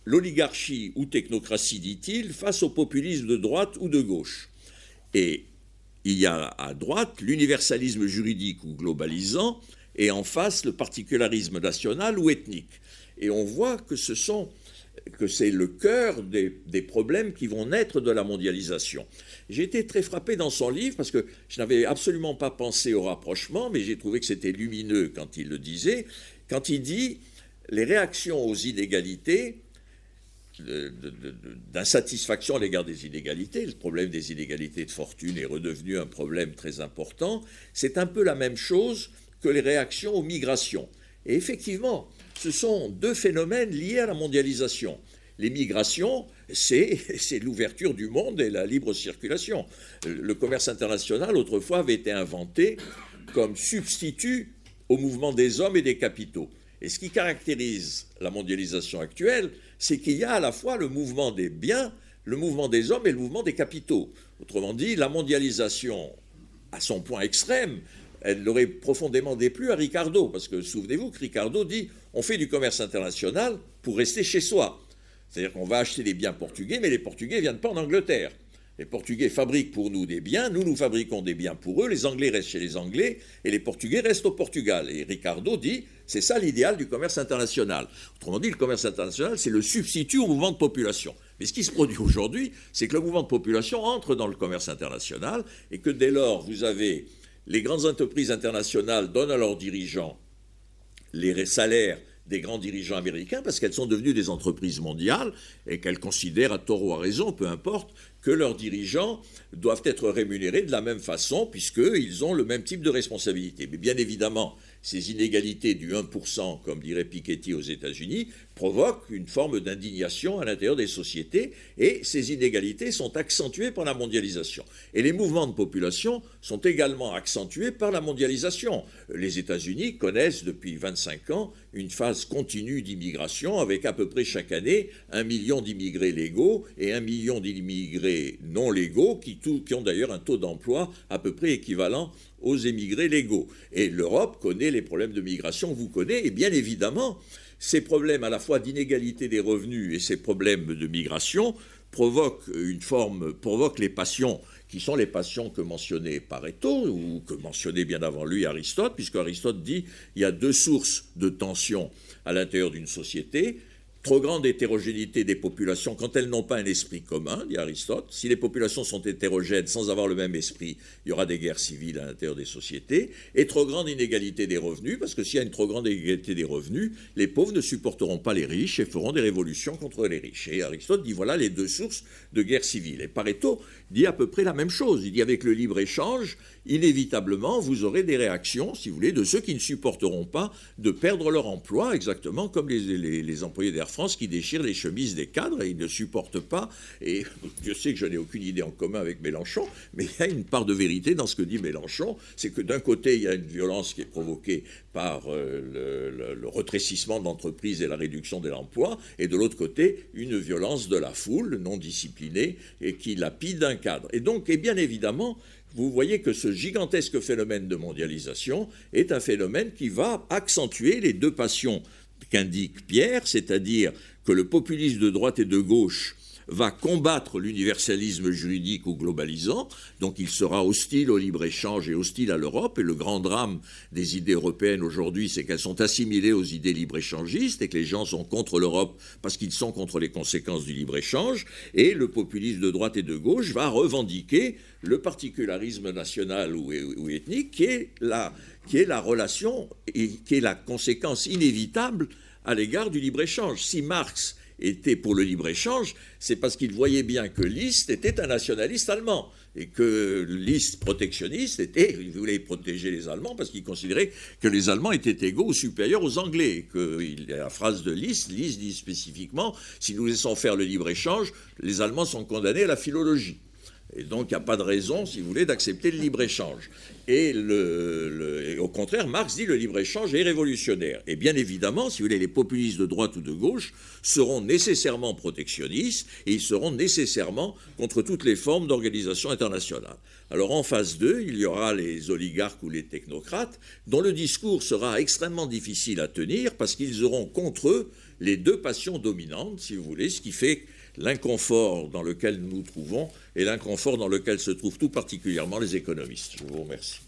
l'oligarchie ou technocratie, dit-il, face au populisme de droite ou de gauche. Et il y a à droite l'universalisme juridique ou globalisant, et en face le particularisme national ou ethnique. Et on voit que ce sont que c'est le cœur des, problèmes qui vont naître de la mondialisation. J'ai été très frappé dans son livre parce que je n'avais absolument pas pensé au rapprochement, mais j'ai trouvé que c'était lumineux quand il le disait, quand il dit les réactions aux inégalités d'insatisfaction à l'égard des inégalités. Le problème des inégalités de fortune est redevenu un problème très important. C'est un peu la même chose que les réactions aux migrations. Et effectivement, ce sont deux phénomènes liés à la mondialisation. Les migrations, [LAUGHS] c'est l'ouverture du monde et la libre circulation. Le commerce international, autrefois, avait été inventé comme substitut au mouvement des hommes et des capitaux. Et ce qui caractérise la mondialisation actuelle, c'est qu'il y a à la fois le mouvement des biens, le mouvement des hommes et le mouvement des capitaux. Autrement dit, la mondialisation, à son point extrême, elle l'aurait profondément déplu à Ricardo, parce que souvenez-vous que Ricardo dit on fait du commerce international pour rester chez soi. C'est-à-dire qu'on va acheter des biens portugais, mais les Portugais ne viennent pas en Angleterre. Les Portugais fabriquent pour nous des biens, nous nous fabriquons des biens pour eux, les Anglais restent chez les Anglais et les Portugais restent au Portugal. Et Ricardo dit c'est ça l'idéal du commerce international. Autrement dit, le commerce international, c'est le substitut au mouvement de population. Mais ce qui se produit aujourd'hui, c'est que le mouvement de population entre dans le commerce international et que dès lors, vous avez les grandes entreprises internationales donnent à leurs dirigeants les salaires des grands dirigeants américains parce qu'elles sont devenues des entreprises mondiales et qu'elles considèrent à tort ou à raison, peu importe, que leurs dirigeants doivent être rémunérés de la même façon puisqu'ils ont le même type de responsabilité. Mais bien évidemment, ces inégalités du 1%, comme dirait Piketty aux États-Unis, provoquent une forme d'indignation à l'intérieur des sociétés et ces inégalités sont accentuées par la mondialisation. Et les mouvements de population sont également accentués par la mondialisation. Les États-Unis connaissent depuis 25 ans une phase continue d'immigration avec à peu près chaque année un million d'immigrés légaux et un million d'immigrés non légaux qui, qui ont d'ailleurs un taux d'emploi à peu près équivalent aux émigrés légaux. Et l'Europe connaît les problèmes de migration, vous connaissez, et bien évidemment, ces problèmes à la fois d'inégalité des revenus et ces problèmes de migration provoquent une forme, les passions qui sont les passions que mentionnait Pareto, ou que mentionnait bien avant lui Aristote, puisque Aristote dit il y a deux sources de tension à l'intérieur d'une société, trop grande hétérogénéité des populations quand elles n'ont pas un esprit commun, dit Aristote. Si les populations sont hétérogènes sans avoir le même esprit, il y aura des guerres civiles à l'intérieur des sociétés. Et trop grande inégalité des revenus, parce que s'il y a une trop grande inégalité des revenus, les pauvres ne supporteront pas les riches et feront des révolutions contre les riches. Et Aristote dit voilà les deux sources de guerre civile. Et Pareto dit à peu près la même chose. Il dit avec le libre-échange, inévitablement, vous aurez des réactions, si vous voulez, de ceux qui ne supporteront pas de perdre leur emploi, exactement comme les, employés d'Air France qui déchirent les chemises des cadres et ils ne supportent pas. Et [LAUGHS] je sais que je n'ai aucune idée en commun avec Mélenchon, mais il y a une part de vérité dans ce que dit Mélenchon. C'est que d'un côté, il y a une violence qui est provoquée par euh, le, le, retrécissement de l'entreprise et la réduction de l'emploi, et de l'autre côté, une violence de la foule non disciplinée et qui lapide un cadre. Et donc, et bien évidemment, vous voyez que ce gigantesque phénomène de mondialisation est un phénomène qui va accentuer les deux passions qu'indique Pierre, c'est-à-dire que le populisme de droite et de gauche va combattre l'universalisme juridique ou globalisant, donc il sera hostile au libre-échange et hostile à l'Europe, et le grand drame des idées européennes aujourd'hui, c'est qu'elles sont assimilées aux idées libre-échangistes et que les gens sont contre l'Europe parce qu'ils sont contre les conséquences du libre-échange, et le populisme de droite et de gauche va revendiquer le particularisme national ou, ethnique qui est, la, qui est la relation et qui est la conséquence inévitable à l'égard du libre-échange. Si Marx était pour le libre-échange, c'est parce qu'il voyait bien que Liszt était un nationaliste allemand et que Liszt protectionniste était, il voulait protéger les Allemands parce qu'il considérait que les Allemands étaient égaux ou supérieurs aux Anglais. Et que la phrase de Liszt, Liszt dit spécifiquement, si nous laissons faire le libre-échange, les Allemands sont condamnés à la philologie. Et donc, il n'y a pas de raison, si vous voulez, d'accepter le libre-échange. Et, au contraire, Marx dit le libre-échange est révolutionnaire. Et bien évidemment, si vous voulez, les populistes de droite ou de gauche seront nécessairement protectionnistes et ils seront nécessairement contre toutes les formes d'organisation internationale. Alors, en phase 2, il y aura les oligarques ou les technocrates dont le discours sera extrêmement difficile à tenir parce qu'ils auront contre eux les deux passions dominantes, si vous voulez, ce qui fait l'inconfort dans lequel nous nous trouvons et l'inconfort dans lequel se trouvent tout particulièrement les économistes. Je vous remercie.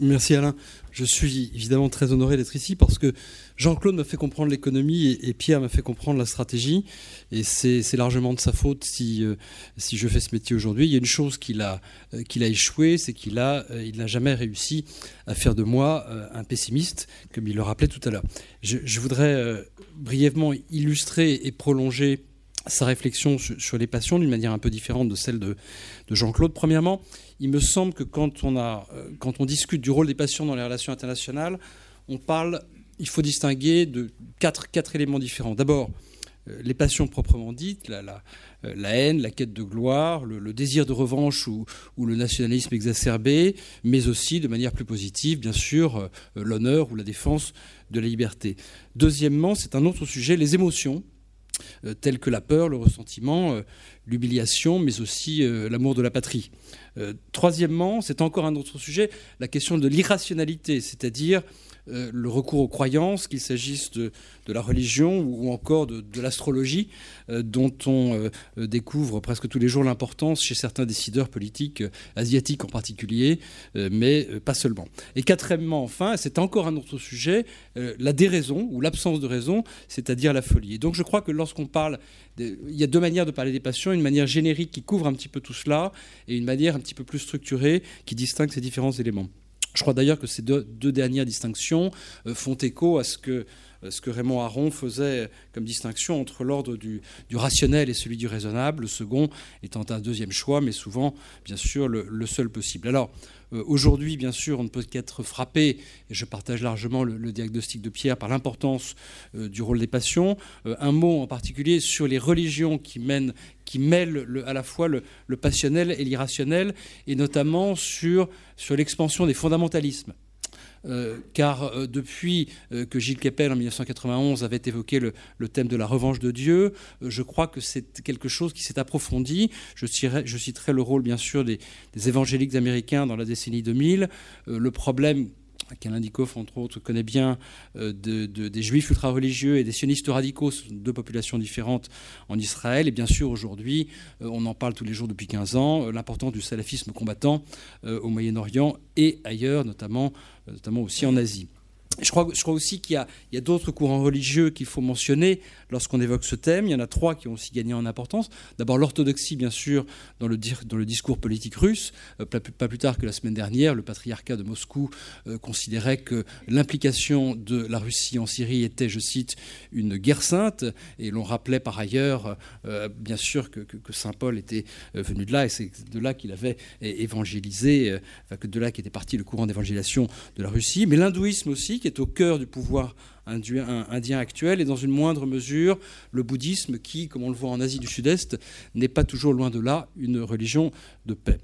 Merci Alain. Je suis évidemment très honoré d'être ici parce que Jean-Claude m'a fait comprendre l'économie et, Pierre m'a fait comprendre la stratégie. Et c'est largement de sa faute si, euh, si je fais ce métier aujourd'hui. Il y a une chose qu'il a, euh, échoué, c'est qu'il euh, n'a jamais réussi à faire de moi un pessimiste, comme il le rappelait tout à l'heure. Je, voudrais brièvement illustrer et prolonger sa réflexion sur, les passions d'une manière un peu différente de celle de, de Jean-Claude. Premièrement, il me semble que quand on, a, quand on discute du rôle des passions dans les relations internationales, on parle il faut distinguer de quatre, éléments différents. D'abord, euh, les passions proprement dites, euh, la, haine, la quête de gloire, le, désir de revanche ou, le nationalisme exacerbé, mais aussi de manière plus positive, bien sûr, euh, l'honneur ou la défense de la liberté. Deuxièmement, c'est un autre sujet, les émotions, telles que la peur, le ressentiment, l'humiliation, mais aussi l'amour de la patrie. troisièmement, c'est encore un autre sujet, la question de l'irrationalité, c'est-à-dire le recours aux croyances, qu'il s'agisse de, la religion ou, encore de, l'astrologie, euh, dont on euh, découvre presque tous les jours l'importance chez certains décideurs politiques asiatiques en particulier, mais pas seulement. Et quatrièmement, enfin, c'est encore un autre sujet, la déraison ou l'absence de raison, c'est-à-dire la folie. Et donc je crois que lorsqu'on parle, il y a deux manières de parler des passions, une manière générique qui couvre un petit peu tout cela, et une manière un petit peu plus structurée qui distingue ces différents éléments. Je crois d'ailleurs que ces deux, dernières distinctions euh, font écho à ce que, Raymond Aron faisait comme distinction entre l'ordre du, rationnel et celui du raisonnable, le second étant un deuxième choix, mais souvent, bien sûr, le seul possible. Alors, aujourd'hui, bien sûr, on ne peut qu'être frappé, et je partage largement le, diagnostic de Pierre, par l'importance euh, du rôle des passions. Euh, un mot en particulier sur les religions qui, mènent, qui mêlent à la fois le, passionnel et l'irrationnel, et notamment sur l'expansion des fondamentalismes. Euh, car euh, depuis euh, que Gilles Kepel en 1991 avait évoqué le, thème de la revanche de Dieu, je crois que c'est quelque chose qui s'est approfondi. Je citerai, le rôle bien sûr des, évangéliques américains dans la décennie 2000, le problème qu'Alain Dikoff, entre autres, connaît bien, euh, des juifs ultra-religieux et des sionistes radicaux, deux populations différentes en Israël. Et bien sûr, aujourd'hui, on en parle tous les jours depuis 15 ans, l'importance du salafisme combattant au Moyen-Orient et ailleurs, notamment, notamment aussi en Asie. Je crois, aussi qu'il y a, d'autres courants religieux qu'il faut mentionner lorsqu'on évoque ce thème. Il y en a trois qui ont aussi gagné en importance. D'abord l'orthodoxie, bien sûr, dans le, discours politique russe. Euh, pas, plus tard que la semaine dernière, le patriarcat de Moscou euh, considérait que l'implication de la Russie en Syrie était, je cite, une guerre sainte. Et l'on rappelait par ailleurs, euh, bien sûr, que, que, Saint Paul était venu de là, et c'est de là qu'il avait évangélisé, enfin, que de là qu'était parti le courant d'évangélisation de la Russie. Mais l'hindouisme aussi, qui est au cœur du pouvoir indien actuel et dans une moindre mesure le bouddhisme qui, comme on le voit en Asie du Sud-Est, n'est pas toujours loin de là une religion de paix.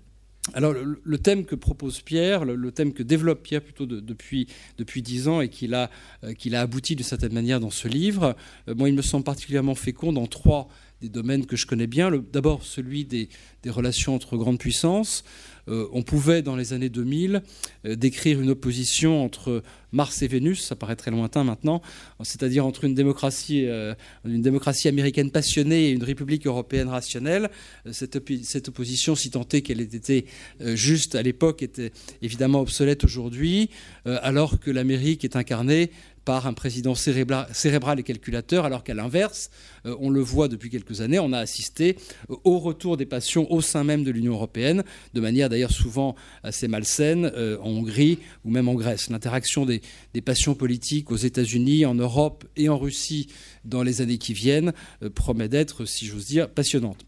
Alors le, thème que propose Pierre, le, thème que développe Pierre plutôt depuis depuis dix ans et qu'il a euh, qu'il a abouti d'une certaine manière dans ce livre, euh, moi il me semble particulièrement fécond dans trois des domaines que je connais bien. D'abord celui des, relations entre grandes puissances. Euh, on pouvait, dans les années 2000, euh, décrire une opposition entre Mars et Vénus, ça paraît très lointain maintenant, c'est-à-dire entre une démocratie, euh, une démocratie américaine passionnée et une république européenne rationnelle. Cette, cette opposition, si est qu'elle ait été juste à l'époque, était évidemment obsolète aujourd'hui, alors que l'Amérique est incarnée par un président cérébral et calculateur, alors qu'à l'inverse, euh, on le voit depuis quelques années, on a assisté euh, au retour des passions au sein même de l'Union européenne, de manière d'ailleurs souvent assez malsaine, euh, en Hongrie ou même en Grèce. L'interaction des, passions politiques aux États-Unis, en Europe et en Russie dans les années qui viennent promet d'être, si j'ose dire, passionnante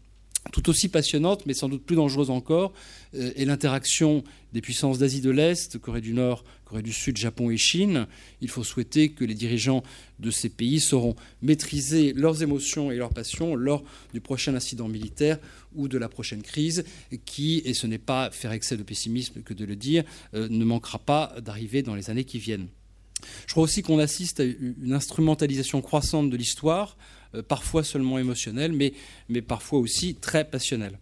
tout aussi passionnante, mais sans doute plus dangereuse encore, est l'interaction des puissances d'Asie de l'Est, Corée du Nord, Corée du Sud, Japon et Chine. Il faut souhaiter que les dirigeants de ces pays sauront maîtriser leurs émotions et leurs passions lors du prochain incident militaire ou de la prochaine crise, qui, et ce n'est pas faire excès de pessimisme que de le dire, euh, ne manquera pas d'arriver dans les années qui viennent. Je crois aussi qu'on assiste à une instrumentalisation croissante de l'histoire, euh, parfois seulement émotionnelle, mais, mais parfois aussi très passionnelle.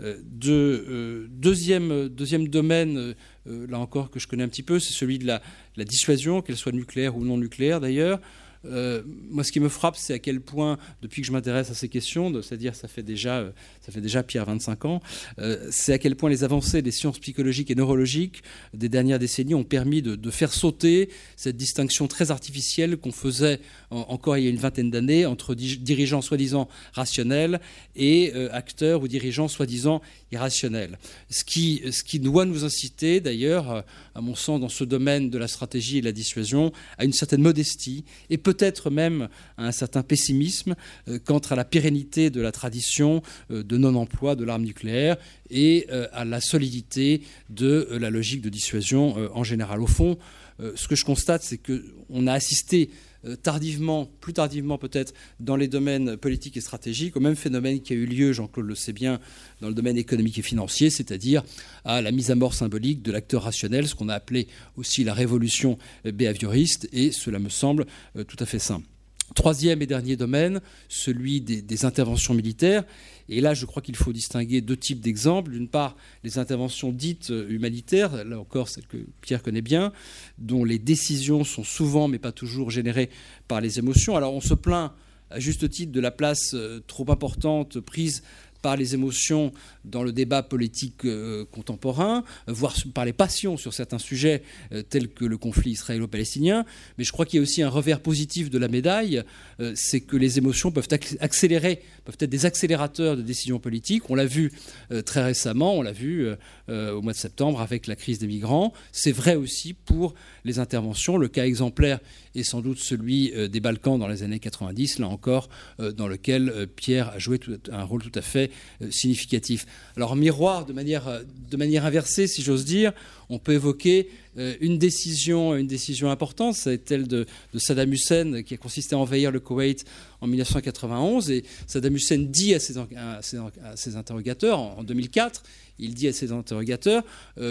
Euh, de, deuxième, domaine euh, là encore que je connais un petit peu, c'est celui de la dissuasion, qu'elle soit nucléaire ou non nucléaire d'ailleurs. Euh, moi, ce qui me frappe, c'est à quel point, depuis que je m'intéresse à ces questions, c'est-à-dire ça fait déjà, euh, ça fait déjà Pierre 25 ans, euh, c'est à quel point les avancées des sciences psychologiques et neurologiques des dernières décennies ont permis de, faire sauter cette distinction très artificielle qu'on faisait encore il y a une vingtaine d'années entre dirigeants soi-disant rationnels et acteurs ou dirigeants soi-disant irrationnels. Ce qui, ce qui doit nous inciter, d'ailleurs, à mon sens, dans ce domaine de la stratégie et de la dissuasion, à une certaine modestie et peut-être même à un certain pessimisme euh, quant à la pérennité de la tradition euh, de non-emploi de l'arme nucléaire et euh, à la solidité de la logique de dissuasion en général. Au fond, ce que je constate, c'est qu'on a assisté tardivement, plus tardivement peut-être, dans les domaines politiques et stratégiques, au même phénomène qui a eu lieu, Jean-Claude le sait bien, dans le domaine économique et financier, c'est-à-dire à la mise à mort symbolique de l'acteur rationnel, ce qu'on a appelé aussi la révolution behavioriste, et cela me semble euh, tout à fait sain. Troisième et dernier domaine, celui des, interventions militaires. Et là, je crois qu'il faut distinguer deux types d'exemples. D'une part, les interventions dites euh, humanitaires, là encore celles que Pierre connaît bien, dont les décisions sont souvent, mais pas toujours, générées par les émotions. Alors on se plaint à juste titre de la place euh, trop importante prise par les émotions dans le débat politique euh, contemporain, voire par les passions sur certains sujets euh, tels que le conflit israélo-palestinien. Mais je crois qu'il y a aussi un revers positif de la médaille, euh, c'est que les émotions peuvent accélérer, peuvent être des accélérateurs de décisions politiques. On l'a vu très récemment, on l'a vu au mois de septembre avec la crise des migrants. C'est vrai aussi pour les interventions. Le cas exemplaire est sans doute celui des Balkans dans les années 90, là encore, dans lequel Pierre a joué un rôle tout à fait euh, significatif. Alors miroir, de manière, euh, inversée, si j'ose dire, on peut évoquer euh, une décision, une décision importante, c'est celle de, Saddam Hussein qui a consisté à envahir le Koweït en 1991. Et Saddam Hussein dit à ses, interrogateurs en, 2004, il dit à ses interrogateurs,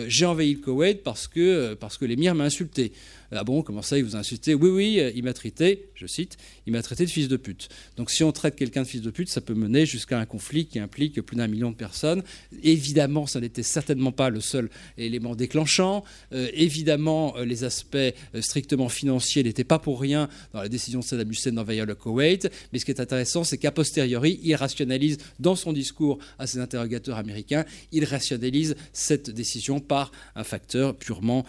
j'ai envahi le Koweït parce que, parce que l'émir m'a insulté. Ah bon, comment ça, il vous a insulté? Oui, oui, il m'a traité, je cite, il m'a traité de fils de pute. Donc si on traite quelqu'un de fils de pute, ça peut mener jusqu'à un conflit qui implique plus d'un million de personnes. Évidemment, ça n'était certainement pas le seul élément déclenchant. Euh, évidemment, euh, les aspects euh, strictement financiers n'étaient pas pour rien dans la décision de Saddam Hussein d'envahir le Koweït. Mais ce qui est intéressant, c'est qu'a posteriori, il rationalise dans son discours à ses interrogateurs américains, il rationalise cette décision par un facteur purement,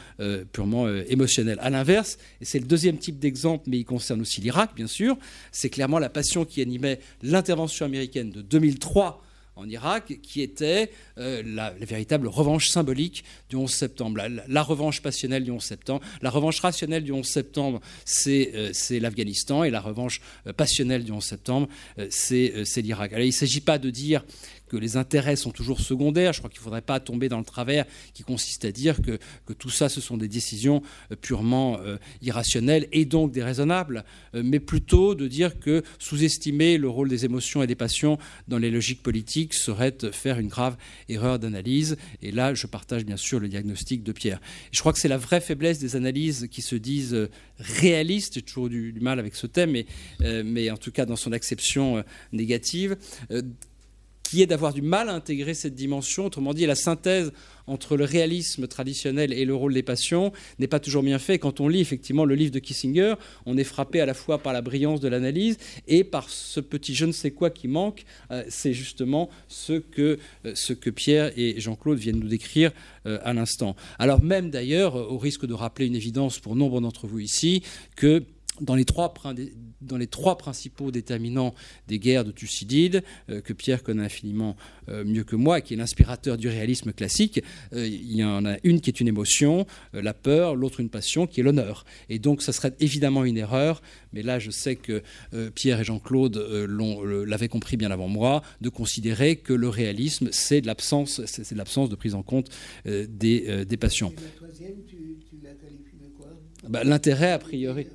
purement émotionnel. À l'inverse, et c'est le deuxième type d'exemple, mais il concerne aussi l'Irak, bien sûr, c'est clairement la passion qui animait l'intervention américaine de 2003 en Irak, qui était euh, la, véritable revanche symbolique du 11 septembre, la, revanche passionnelle du 11 septembre. La revanche rationnelle du 11 septembre, c'est euh, l'Afghanistan, et la revanche euh, passionnelle du 11 septembre, c'est l'Irak. Alors il ne s'agit pas de dire que les intérêts sont toujours secondaires. Je crois qu'il ne faudrait pas tomber dans le travers qui consiste à dire que, que tout ça, ce sont des décisions euh, purement euh, irrationnelles et donc déraisonnables, euh, mais plutôt de dire que sous-estimer le rôle des émotions et des passions dans les logiques politiques serait faire une grave erreur d'analyse. Et là, je partage bien sûr le diagnostic de Pierre. Je crois que c'est la vraie faiblesse des analyses qui se disent réalistes. J'ai toujours du, mal avec ce thème, mais, mais en tout cas dans son acception négative qui est d'avoir du mal à intégrer cette dimension. Autrement dit, la synthèse entre le réalisme traditionnel et le rôle des passions n'est pas toujours bien fait. Quand on lit effectivement le livre de Kissinger, on est frappé à la fois par la brillance de l'analyse et par ce petit je ne sais quoi qui manque. Euh, c'est justement ce que, euh, ce que Pierre et Jean-Claude viennent nous décrire euh, à l'instant. Alors même d'ailleurs, au risque de rappeler une évidence pour nombre d'entre vous ici, que dans les, trois, dans les trois principaux déterminants des guerres de Thucydide, euh, que Pierre connaît infiniment euh, mieux que moi, qui est l'inspirateur du réalisme classique, euh, il y en a une qui est une émotion, la peur, l'autre une passion, qui est l'honneur. Et donc, ça serait évidemment une erreur, mais là, je sais que Pierre et Jean-Claude l'avaient compris bien avant moi, de considérer que le réalisme, c'est de l'absence, de prise en compte des, des passions. La troisième, tu, tu la qualifies de quoi? Bah, L'intérêt, a priori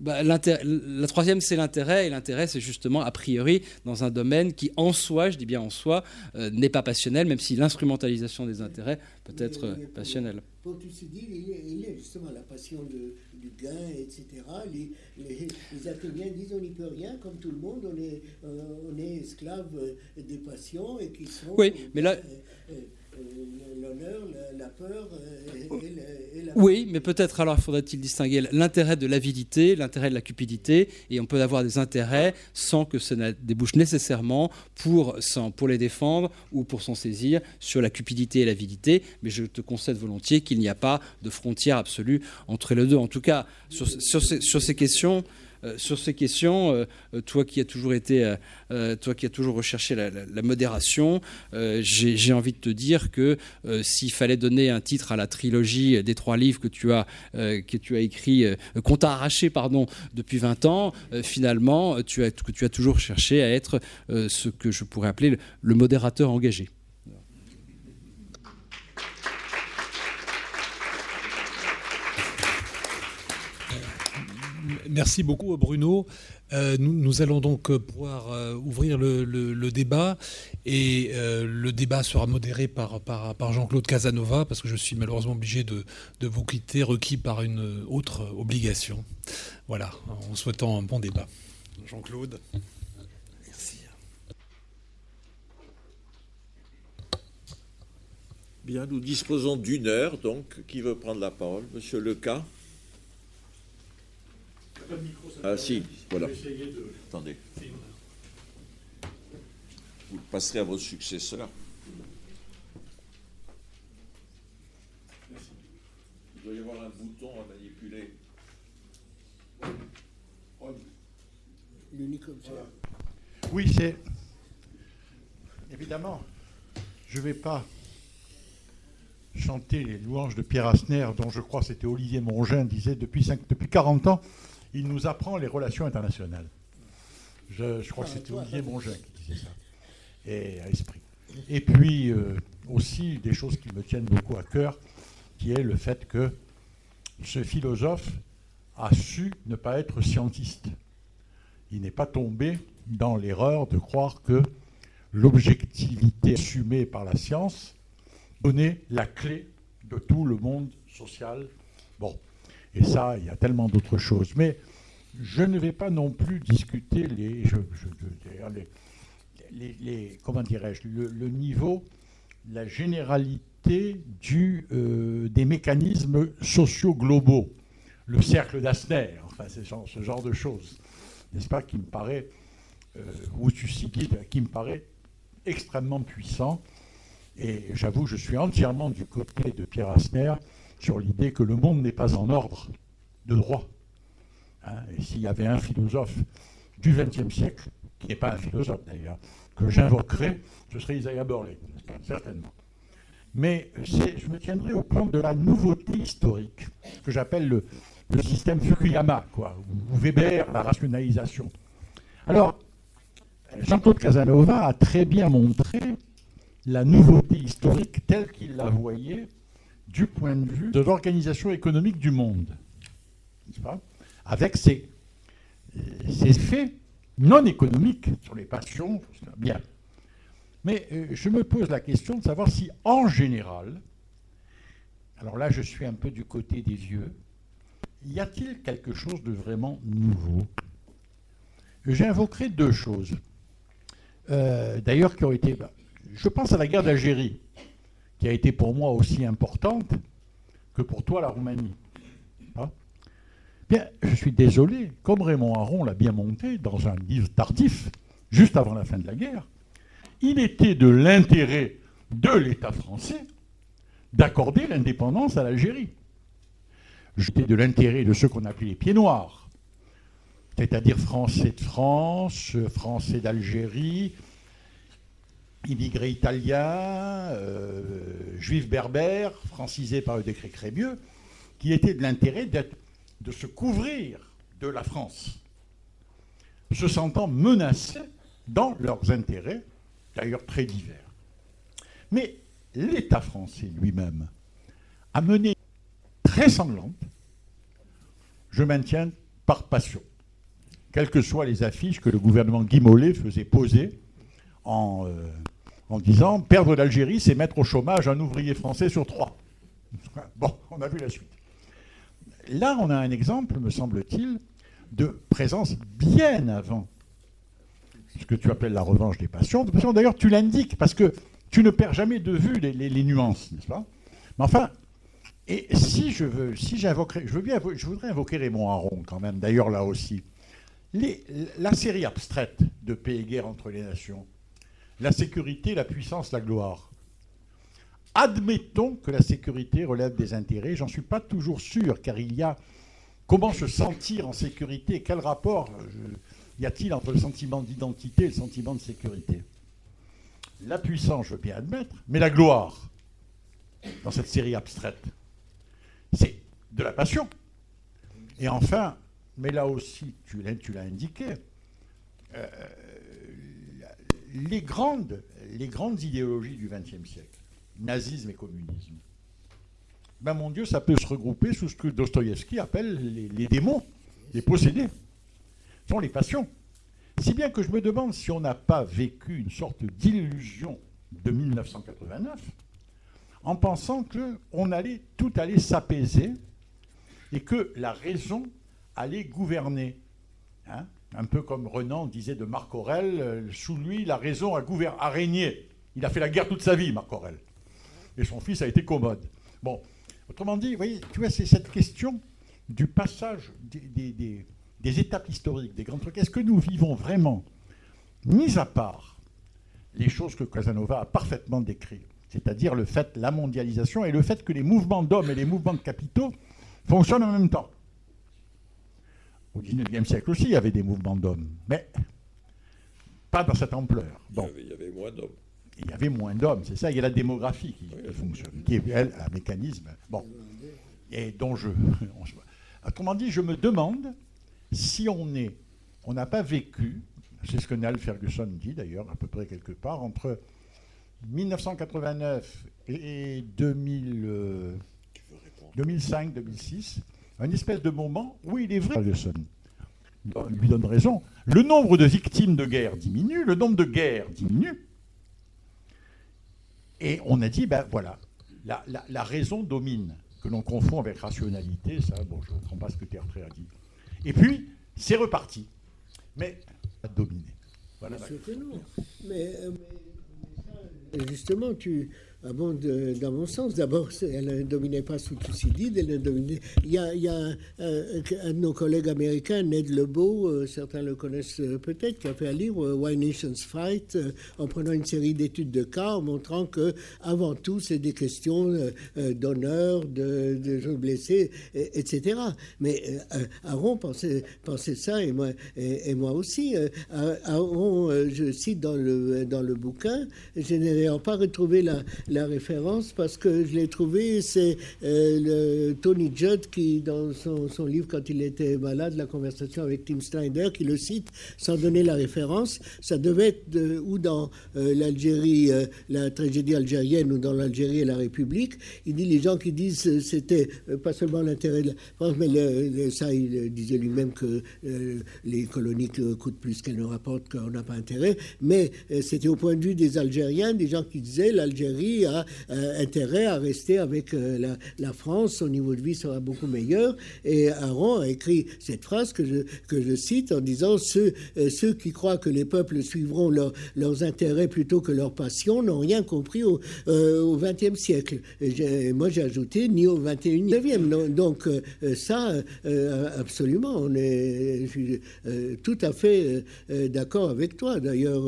bah, la troisième, c'est l'intérêt, et l'intérêt, c'est justement, a priori, dans un domaine qui, en soi, je dis bien en soi, euh, n'est pas passionnel, même si l'instrumentalisation des intérêts peut être euh, passionnelle. Pour Thucydide, il, il est justement la passion de, du gain, etc. Les, les, les, Athéniens disent on n'y peut rien, comme tout le monde, on est, euh, on est esclave des passions et qui sont... Oui, mais là... L'honneur, la, peur et, la... Oui, mais peut-être alors faudrait-il distinguer l'intérêt de l'avidité, l'intérêt de la cupidité, et on peut avoir des intérêts sans que ça débouche nécessairement pour, les défendre ou pour s'en saisir sur la cupidité et l'avidité, mais je te concède volontiers qu'il n'y a pas de frontière absolue entre les deux. En tout cas, sur, ces, questions, euh, sur ces questions, euh, euh, toi qui as toujours recherché la, modération, j'ai envie de te dire que s'il fallait donner un titre à la trilogie des trois livres que tu as, que écrit, qu'on t'a arraché pardon depuis 20 ans, finalement, tu as, tu as toujours cherché à être ce que je pourrais appeler le, le modérateur engagé. Merci beaucoup Bruno. Euh, nous, nous, allons donc pouvoir euh, ouvrir le, le, le, débat et euh, le débat sera modéré par, par, par Jean-Claude Casanova parce que je suis malheureusement obligé de, de, vous quitter requis par une autre obligation. Voilà, en souhaitant un bon débat. Jean-Claude. Merci. Bien, nous disposons d'une heure, donc qui veut prendre la parole? Monsieur Leca? Ah si, voilà. De... Attendez. Vous le passerez à votre successeur. Merci. Il doit y avoir un bouton à manipuler. L'unique. Voilà. Oui, c'est... Évidemment, je ne vais pas chanter les louanges de Pierre Asner, dont je crois c'était Olivier Mongin disait depuis, 5, depuis 40 ans, il nous apprend les relations internationales. Je, je crois que c'était Olivier Mongin qui disait ça. Et à esprit. Et puis euh, aussi des choses qui me tiennent beaucoup à cœur, qui est le fait que ce philosophe a su ne pas être scientiste. Il n'est pas tombé dans l'erreur de croire que l'objectivité assumée par la science donnait la clé de tout le monde social. Bon, et ça, il y a tellement d'autres choses. Mais je ne vais pas non plus discuter les, comment dirais-je, le, niveau, la généralité du, euh, des mécanismes sociaux globaux, le cercle d'Asner, enfin ce genre, ce genre de choses, n'est-ce pas, qui me paraît, euh, ou Thucydide, qui me paraît extrêmement puissant. Et j'avoue, je suis entièrement du côté de Pierre Asner sur l'idée que le monde n'est pas en ordre de droit. Hein, et s'il y avait un philosophe du XXe siècle, qui n'est pas un philosophe d'ailleurs, que j'invoquerais, ce serait Isaiah Burley, certainement. Mais je me tiendrai au plan de la nouveauté historique, que j'appelle le, le, système Fukuyama, quoi, ou Weber, la rationalisation. Alors, Jean-Claude Casanova a très bien montré la nouveauté historique telle qu'il la voyait du point de vue de l'organisation économique du monde. Pas? Avec ses, ses effets non économiques sur les passions, bien. Mais euh, je me pose la question de savoir si, en général, alors là je suis un peu du côté des vieux, y a-t-il quelque chose de vraiment nouveau? J'invoquerai deux choses. Euh, d'ailleurs, qui ont été. Bah, je pense à la guerre d'Algérie, qui a été pour moi aussi importante que pour toi la Roumanie. Hein? Bien, je suis désolé, comme Raymond Aron l'a bien monté dans un livre tardif, juste avant la fin de la guerre, il était de l'intérêt de l'État français d'accorder l'indépendance à l'Algérie. J'étais de l'intérêt de ceux qu'on appelait les pieds noirs, c'est-à-dire français de France, français d'Algérie, immigrés italiens, euh, juifs berbères, francisés par le décret Crémieux, qui étaient de l'intérêt de se couvrir de la France, se sentant menacés dans leurs intérêts, d'ailleurs très divers. Mais l'État français lui-même a mené très sanglante, je maintiens par passion, quelles que soient les affiches que le gouvernement Guy Mollet faisait poser en, euh, en disant perdre l'Algérie, c'est mettre au chômage un ouvrier français sur trois. [LAUGHS] Bon, on a vu la suite. Là, on a un exemple, me semble-t-il, de présence bien avant ce que tu appelles la revanche des passions. D'ailleurs, tu l'indiques parce que tu ne perds jamais de vue les, nuances, n'est-ce pas? Mais enfin, et si je veux, si j'invoquerais, je veux bien, je voudrais invoquer Raymond Aron quand même. D'ailleurs, là aussi, la série abstraite de paix et guerre entre les nations la sécurité, la puissance, la gloire. Admettons que la sécurité relève des intérêts, j'en suis pas toujours sûr, car il y a comment se sentir en sécurité, quel rapport y a-t-il entre le sentiment d'identité et le sentiment de sécurité? La puissance, je veux bien admettre, mais la gloire, dans cette série abstraite, c'est de la passion. Et enfin, mais là aussi, tu l'as indiqué, euh, les grandes, idéologies du XXe siècle, nazisme et communisme, ben mon Dieu, ça peut se regrouper sous ce que Dostoïevski appelle les, démons, les possédés. Sont les passions. Si bien que je me demande si on n'a pas vécu une sorte d'illusion de 1989 en pensant que allait, tout allait s'apaiser et que la raison allait gouverner. Hein un peu comme Renan disait de Marc Aurel, euh, sous lui, la raison a, a régné. Il a fait la guerre toute sa vie, Marc Aurel. Et son fils a été commode. Bon, autrement dit, voyez, tu vois, c'est cette question du passage des, étapes historiques, des grands trucs. Est-ce que nous vivons vraiment, mis à part les choses que Casanova a parfaitement décrites, c'est-à-dire le fait, la mondialisation et le fait que les mouvements d'hommes et les mouvements de capitaux fonctionnent en même temps? Au XIXe siècle aussi, il y avait des mouvements d'hommes, mais pas dans cette ampleur. il, y avait, moins d'hommes. Il y avait moins d'hommes, c'est ça. Il y a la démographie qui, fonctionne, qui est, elle, un mécanisme. Bon. Et dont je. [LAUGHS] Autrement dit, je me demande si on est. On n'a pas vécu, c'est ce que Niall Ferguson dit d'ailleurs, à peu près quelque part, entre 1989 et 2000, 2005, 2006 un espèce de moment où il est vrai, Ferguson lui donne raison, le nombre de victimes de guerre diminue, le nombre de guerres diminue. Et on a dit, ben voilà, la, raison domine, que l'on confond avec rationalité, ça, bon, je ne comprends pas ce que Tertré a dit. Et puis, c'est reparti. Mais, a dominé. Voilà. Mais, euh, mais, justement, tu, ah dans mon sens, d'abord, elle ne dominait pas sous Thucydide, elle dominait... Il y a, un, de nos collègues américains, Ned Lebeau, euh, certains le connaissent euh, peut-être, qui a fait un livre, euh, Why Nations Fight, en prenant une série d'études de cas, en montrant que, avant tout, c'est des questions d'honneur, de, de, gens blessés, etc. Mais Aaron pensait, pensait, ça, et moi, et, moi aussi. Aaron, je cite dans le, dans le bouquin, je n'ai pas retrouvé la la référence parce que je l'ai trouvé, c'est le Tony Judd qui, dans son, livre quand il était malade, la conversation avec Tim Snyder, qui le cite sans donner la référence. Ça devait être de, ou dans l'Algérie, la tragédie algérienne, ou dans l'Algérie et la République. Il dit les gens qui disent c'était pas seulement l'intérêt de la France, mais ça, il disait lui-même que les colonies coûtent plus qu'elles ne rapportent, qu'on n'a pas intérêt. Mais c'était au point de vue des Algériens, des gens qui disaient l'Algérie a euh, intérêt à rester avec euh, la, France, son niveau de vie sera beaucoup meilleur. Et Aaron a écrit cette phrase que je, que je cite en disant ceux, euh, ceux qui croient que les peuples suivront leurs intérêts plutôt que leurs passions n'ont rien compris au XXe siècle. Et moi j'ai ajouté ni au XXIe. Donc ça, absolument, on est je suis, tout à fait d'accord avec toi. D'ailleurs,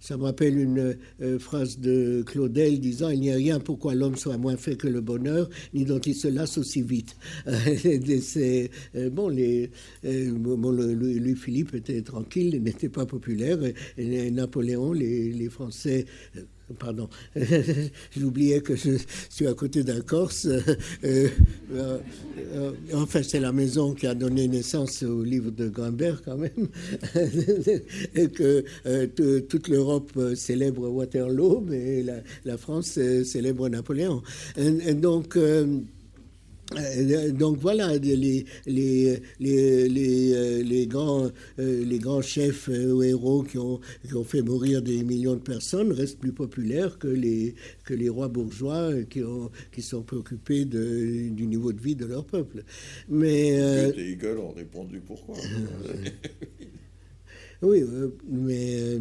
ça me rappelle une phrase de Claudel disant Il n'y a rien pourquoi l'homme soit moins fait que le bonheur, ni dont il se lasse aussi vite. [LAUGHS] euh, bon, les, euh, bon, Louis-Philippe était tranquille, il n'était pas populaire, Napoléon, les, les Français Pardon, [LAUGHS] j'oubliais que je suis à côté d'un Corse. Euh, euh, euh, enfin, c'est la maison qui a donné naissance au livre de Grimbert, quand même. [LAUGHS] et que toute l'Europe célèbre Waterloo, mais la, France célèbre Napoléon. donc, voilà, les, les, les, euh, les, grands, euh, les grands chefs ou héros qui ont, qui ont fait mourir des millions de personnes restent plus populaires que les, que les rois bourgeois qui, ont, qui sont préoccupés de, du niveau de vie de leur peuple. Mais, les Eagles ont répondu pourquoi? [LAUGHS] oui, mais...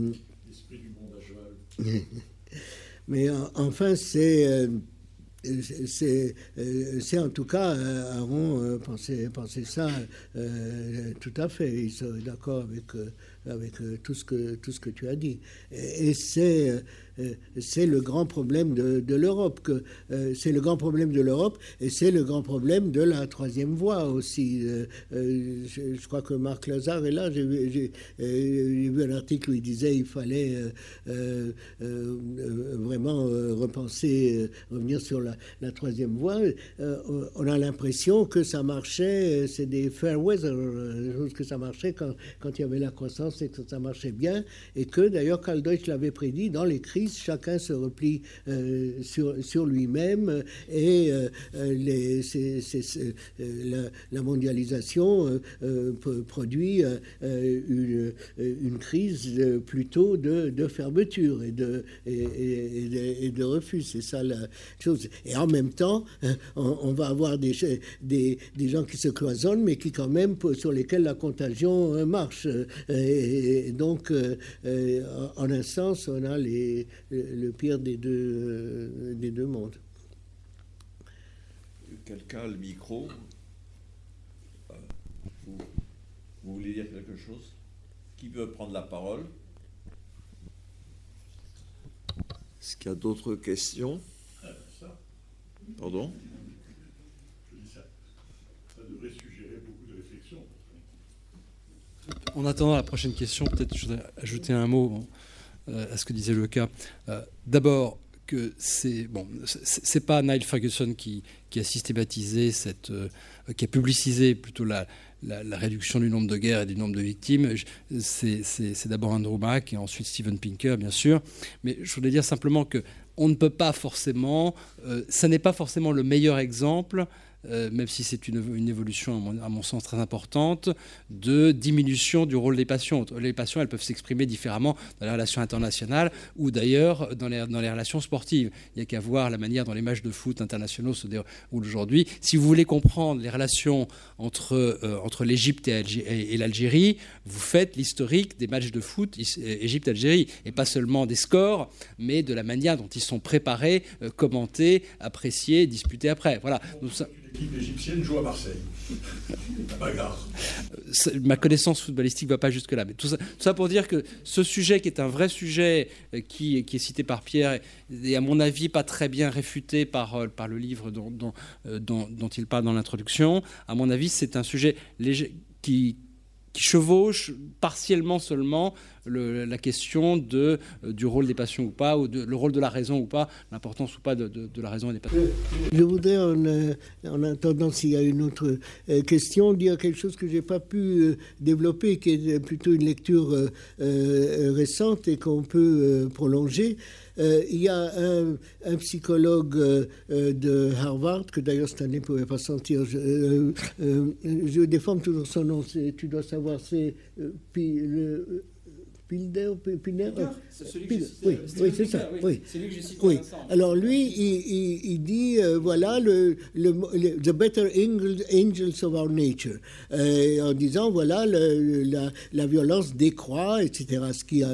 L'esprit du monde à [LAUGHS] mais enfin, c'est euh, c'est en tout cas, euh, Aaron pensait, pensait ça euh, tout à fait. Il serait d'accord avec, avec tout, ce que, tout ce que tu as dit. Et, c'est c'est le grand problème de, l'Europe. que c'est le grand problème de l'Europe et c'est le grand problème de la troisième voie aussi. je, crois que Marc Lazare est là. J'ai vu, un article où il disait il fallait vraiment repenser, revenir sur la, troisième voie, euh, on a l'impression que ça marchait, euh, c'est des fair weather, euh, que ça marchait quand, quand il y avait la croissance et que ça marchait bien, et que d'ailleurs Karl Deutsch l'avait prédit, dans les crises, chacun se replie sur, sur lui-même et les, la, mondialisation produit une, crise plutôt de, fermeture et de, refus. C'est ça la chose. Et en même temps, hein, on, va avoir des, des, gens qui se cloisonnent, mais qui quand même, sur lesquels la contagion euh, marche. Et, donc, euh, euh, en un sens, on a les, le pire des deux, des deux mondes. Quelqu'un a le micro vous, vous voulez dire quelque chose? Qui veut prendre la parole? Est-ce qu'il y a d'autres questions? Pardon? Ça, devrait suggérer beaucoup de réflexion. En attendant la prochaine question, peut-être je voudrais ajouter un mot euh, à ce que disait le cas. Euh, d'abord, que c'est bon, c'est pas Niall Ferguson qui, qui, a systématisé cette, euh, qui a publicisé plutôt la, la, réduction du nombre de guerres et du nombre de victimes. C'est d'abord Andrew Mack et ensuite Steven Pinker, bien sûr. Mais je voulais dire simplement que on ne peut pas forcément, euh, ça n'est pas forcément le meilleur exemple euh, même si c'est une, évolution à mon, sens très importante, de diminution du rôle des passions. Les passions, elles peuvent s'exprimer différemment dans les relations internationales ou d'ailleurs dans les, relations sportives. Il n'y a qu'à voir la manière dont les matchs de foot internationaux se déroulent aujourd'hui. Si vous voulez comprendre les relations entre, euh, l'Égypte et, l'Algérie, vous faites l'historique des matchs de foot Égypte-Algérie, et pas seulement des scores, mais de la manière dont ils sont préparés, euh, commentés, appréciés, disputés après. Voilà. L'équipe égyptienne joue à Marseille. [LAUGHS] Ma connaissance footballistique ne va pas jusque-là. Mais tout ça, pour dire que ce sujet, qui est un vrai sujet, euh, qui, est cité par Pierre, et à mon avis pas très bien réfuté par, euh, le livre euh, dont, dont il parle dans l'introduction, à mon avis, c'est un sujet léger, qui, qui chevauche partiellement seulement la question de, du rôle des passions ou pas, ou de, le rôle de la raison ou pas, l'importance ou pas de, la raison et des passions. Je voudrais, en, attendant s'il y a une autre question, dire quelque chose que je n'ai pas pu développer, qui est plutôt une lecture récente et qu'on peut prolonger. Euh, il y a un, psychologue euh, de Harvard, que d'ailleurs cette année ne pouvait pas sentir, je, euh, déforme toujours son nom, tu dois savoir, c'est Pilder, Pilder c'est celui que oui, oui c'est ça. Oui. C'est lui que cité. Oui. Alors lui, il, il, dit euh, voilà le, le, the better angels of our nature, euh, en disant voilà le, la, la, violence décroît, etc. Ce qui a,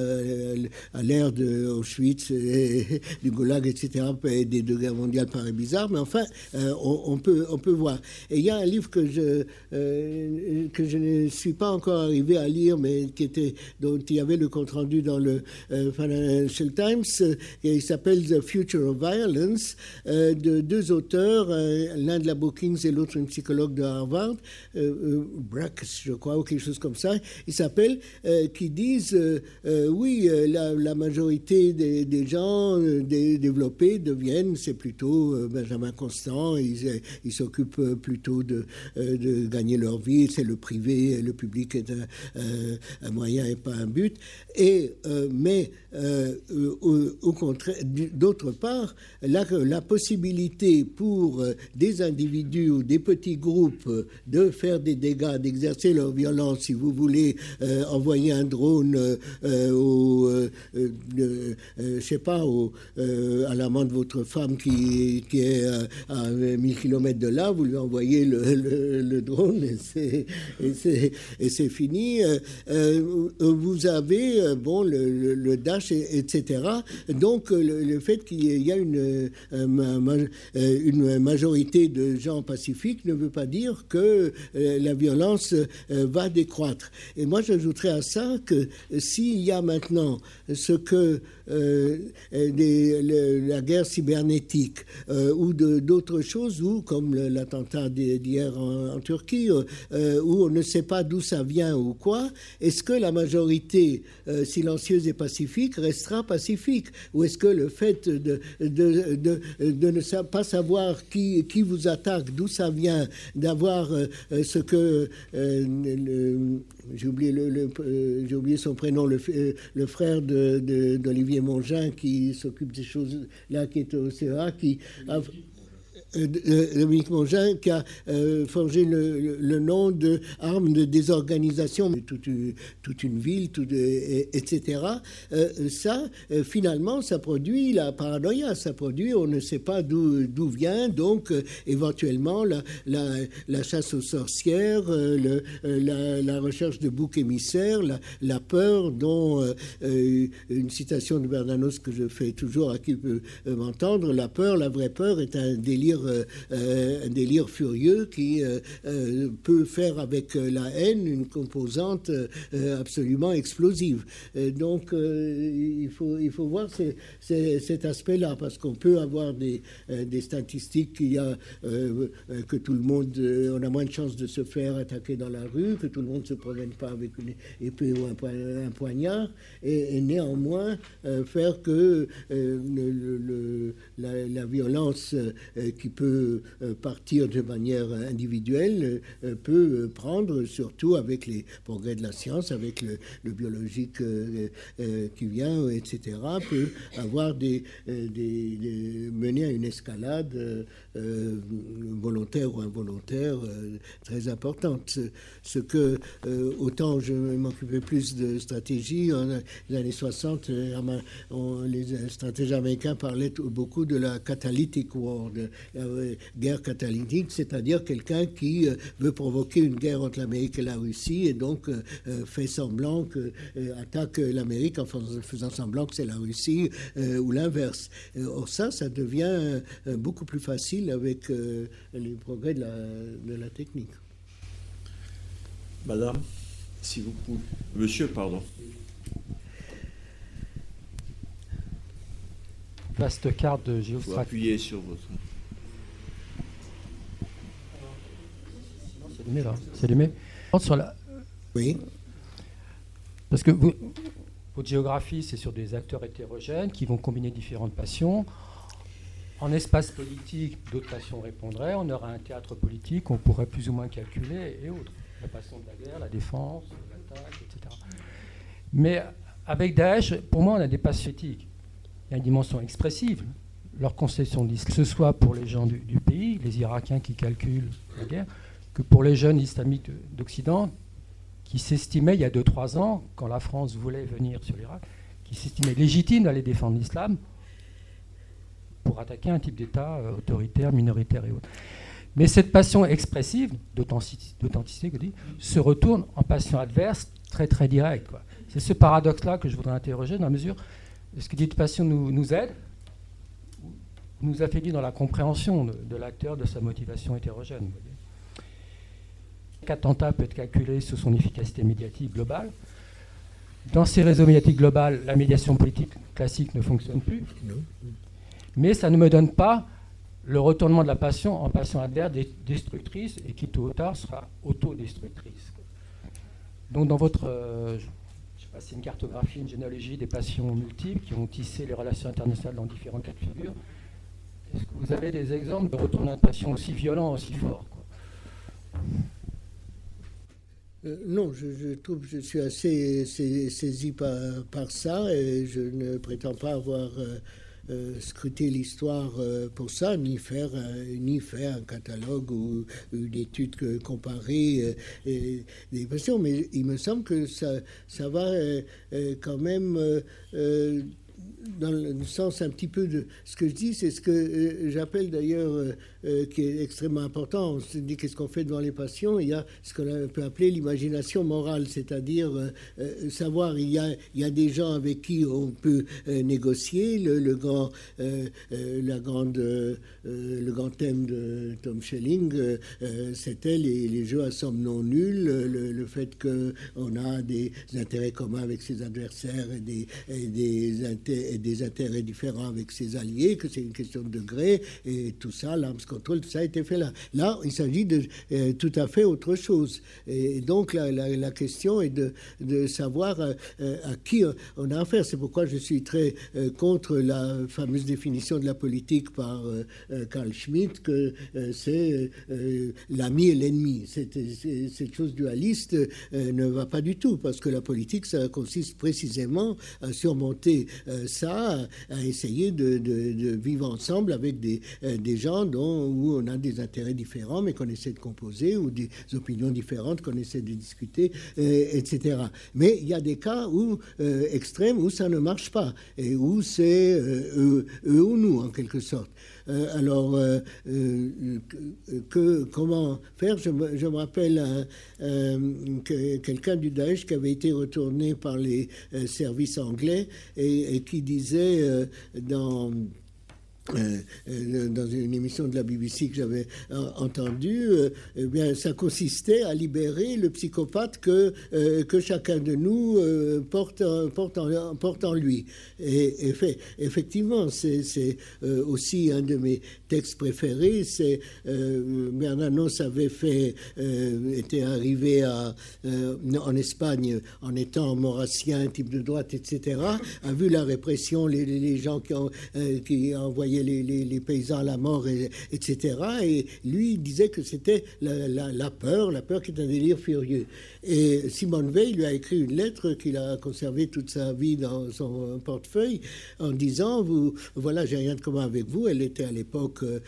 a l'air de Auschwitz, et, du Gulag, etc. Et des deux guerres mondiales paraît bizarre, mais enfin euh, on, on, peut on peut voir. Et il y a un livre que je que je ne suis pas encore arrivé à lire, mais qui était dont il y avait le compte rendu dans le euh, Financial Times, euh, il s'appelle The Future of Violence, euh, de deux auteurs, l'un de la Brookings et l'autre un psychologue de Harvard, Brack, je crois, ou quelque chose comme ça. Ils s'appellent, qui disent oui, la, majorité des, gens développés deviennent, c'est plutôt Benjamin Constant, ils s'occupent plutôt de, gagner leur vie, c'est le privé, le public est un moyen et pas un but. Et, euh, mais euh, au, contraire, d'autre part, la, possibilité pour euh, des individus ou des petits groupes de faire des dégâts, d'exercer leur violence, si vous voulez envoyer un drone au, je sais pas, au, à l'amant de votre femme qui, qui est à 1000 km de là, vous lui envoyez le, le, drone et c'est fini. vous avez euh, bon, le, Dash, etc. Donc euh, le, fait qu'il y a une, euh, une majorité de gens pacifiques ne veut pas dire que la violence va décroître. Et moi, j'ajouterais à ça que s'il y a maintenant ce que euh, la guerre cybernétique euh, ou d'autres choses, ou comme l'attentat d'hier en, Turquie, euh, où on ne sait pas d'où ça vient ou quoi, est-ce que la majorité silencieuse et pacifique restera pacifique? Ou est-ce que le fait de, ne pas savoir qui, vous attaque, d'où ça vient, d'avoir ce que j'ai oublié, le, j'ai oublié son prénom, le, le frère d'Olivier Mongin qui s'occupe des choses-là, qui est au CEA, qui a, Dominique Mongin qui a euh, forgé le, nom de armes de désorganisation toute, une ville, etc. ça, finalement, ça produit la paranoïa, ça produit, on ne sait pas d'où vient, donc éventuellement la, chasse aux sorcières, la, recherche de boucs émissaires, la, peur dont une citation de Bernanos que je fais toujours à qui peut m'entendre, la peur, la vraie peur est un délire euh, euh, un délire furieux qui euh, peut faire avec la haine une composante absolument explosive. donc il, faut, il faut voir cet aspect-là, parce qu'on peut avoir des, des statistiques qu'il y a, que tout le monde, on a moins de chances de se faire attaquer dans la rue, que tout le monde ne se promène pas avec une épée ou un, poignard, et, néanmoins faire que la, la, violence qui peut euh, partir de manière individuelle, euh, peut prendre, surtout avec les progrès de la science, avec le, biologique euh, qui vient, etc., peut avoir des, des, mener à une escalade volontaire ou involontaire très importante. Ce que, autant je m'occupais plus de stratégie, en les années 60, les stratèges américains parlaient beaucoup de la catalytic war, de euh, guerre catalytique, c'est-à-dire quelqu'un qui euh, veut provoquer une guerre entre l'Amérique et la Russie et donc euh, fait semblant que attaque l'Amérique en faisant semblant que c'est la Russie ou l'inverse. Or ça, ça devient beaucoup plus facile avec les progrès de la, de la technique. Madame, si vous pouvez. Monsieur, pardon. Vaste carte de géostratégie. Appuyez sur votre. C'est allumé là. C'est allumé. Sur la... Oui. Parce que vous, Votre géographie, c'est sur des acteurs hétérogènes qui vont combiner différentes passions. En espace politique, d'autres passions répondraient. On aura un théâtre politique qu'on pourrait plus ou moins calculer et autres. La passion de la guerre, la défense, l'attaque, etc. Mais avec Daesh, pour moi, on a des passions éthiques. Il y a une dimension expressive. Leur conception de que ce soit pour les gens du, du, pays, les Irakiens qui calculent la guerre, que pour les jeunes islamiques d'Occident qui s'estimaient il y a 2-3 ans, quand la France voulait venir sur l'Irak, qui s'estimaient légitimes d'aller défendre l'islam pour attaquer un type d'État euh, autoritaire, minoritaire et autres. Mais cette passion expressive, d'authenticité, se retourne en passion adverse très très directe. C'est ce paradoxe-là que je voudrais interroger dans la mesure est-ce que cette passion nous, aide ou nous affaiblit dans la compréhension de, l'acteur, de sa motivation hétérogène attentat peut être calculé sur son efficacité médiatique globale. Dans ces réseaux médiatiques globaux, la médiation politique classique ne fonctionne plus. Mais ça ne me donne pas le retournement de la passion en passion adverse destructrice et qui tôt ou tard sera autodestructrice. Donc dans votre, euh, je sais pas, c'est une cartographie, une généalogie des passions multiples qui ont tissé les relations internationales dans différents cas de figure. Est-ce que vous avez des exemples de retournement de passion aussi violents, aussi forts euh, non, je, trouve je suis assez saisi par, par, ça et je ne prétends pas avoir euh, euh, scruté l'histoire euh, pour ça, ni faire, euh, ni faire un catalogue ou une étude comparée des passions. Mais il me semble que ça, ça va quand même dans le sens un petit peu de ce que je dis, c'est ce que j'appelle d'ailleurs, euh, euh, qui est extrêmement important. On se dit qu'est-ce qu'on fait devant les passions Il y a ce qu'on peut appeler l'imagination morale, c'est-à-dire savoir, il y, a, il y a des gens avec qui on peut négocier. Le, grand, la grande, le grand thème de Tom Schelling, c'était les, les, jeux à somme non nulle, le, fait qu'on a des intérêts communs avec ses adversaires et des, intérêts différents avec ses alliés, que c'est une question de degré, et tout ça, control, tout ça a été fait là. Là, il s'agit de euh, tout à fait autre chose. Et donc, la, la, question est de, de savoir euh, euh, à qui on a affaire. C'est pourquoi je suis très contre la fameuse définition de la politique par Carl Schmitt, que c'est l'ami et l'ennemi. Cette chose dualiste ne va pas du tout, parce que la politique, ça consiste précisément à surmonter ça, à essayer de, vivre ensemble avec des, des gens dont, où on a des intérêts différents, mais qu'on essaie de composer, ou des opinions différentes qu'on essaie de discuter, euh, etc. Mais il y a des cas où, euh, extrêmes où ça ne marche pas, et où c'est eux, ou nous, en quelque sorte. alors, que, comment faire? Je me, rappelle quelqu'un du Daesh qui avait été retourné par les services anglais et, qui disait euh, dans euh, euh, dans une émission de la BBC que j'avais entendue, eh bien, ça consistait à libérer le psychopathe que, que chacun de nous porte, porte, en, porte en lui. Et, et fait, effectivement, c'est aussi un de mes texte préféré, c'est euh, Bernanos avait fait, euh, était arrivé euh, en Espagne en étant maurassien, type de droite, etc., a vu la répression, les, gens qui, ont, qui envoyaient les, paysans à la mort, et, etc. Et lui, il disait que c'était la, peur, la peur qui est un délire furieux. Et Simone Veil lui a écrit une lettre qu'il a conservée toute sa vie dans son portefeuille en disant, vous, voilà, j'ai rien de commun avec vous. Elle était à l'époque euh,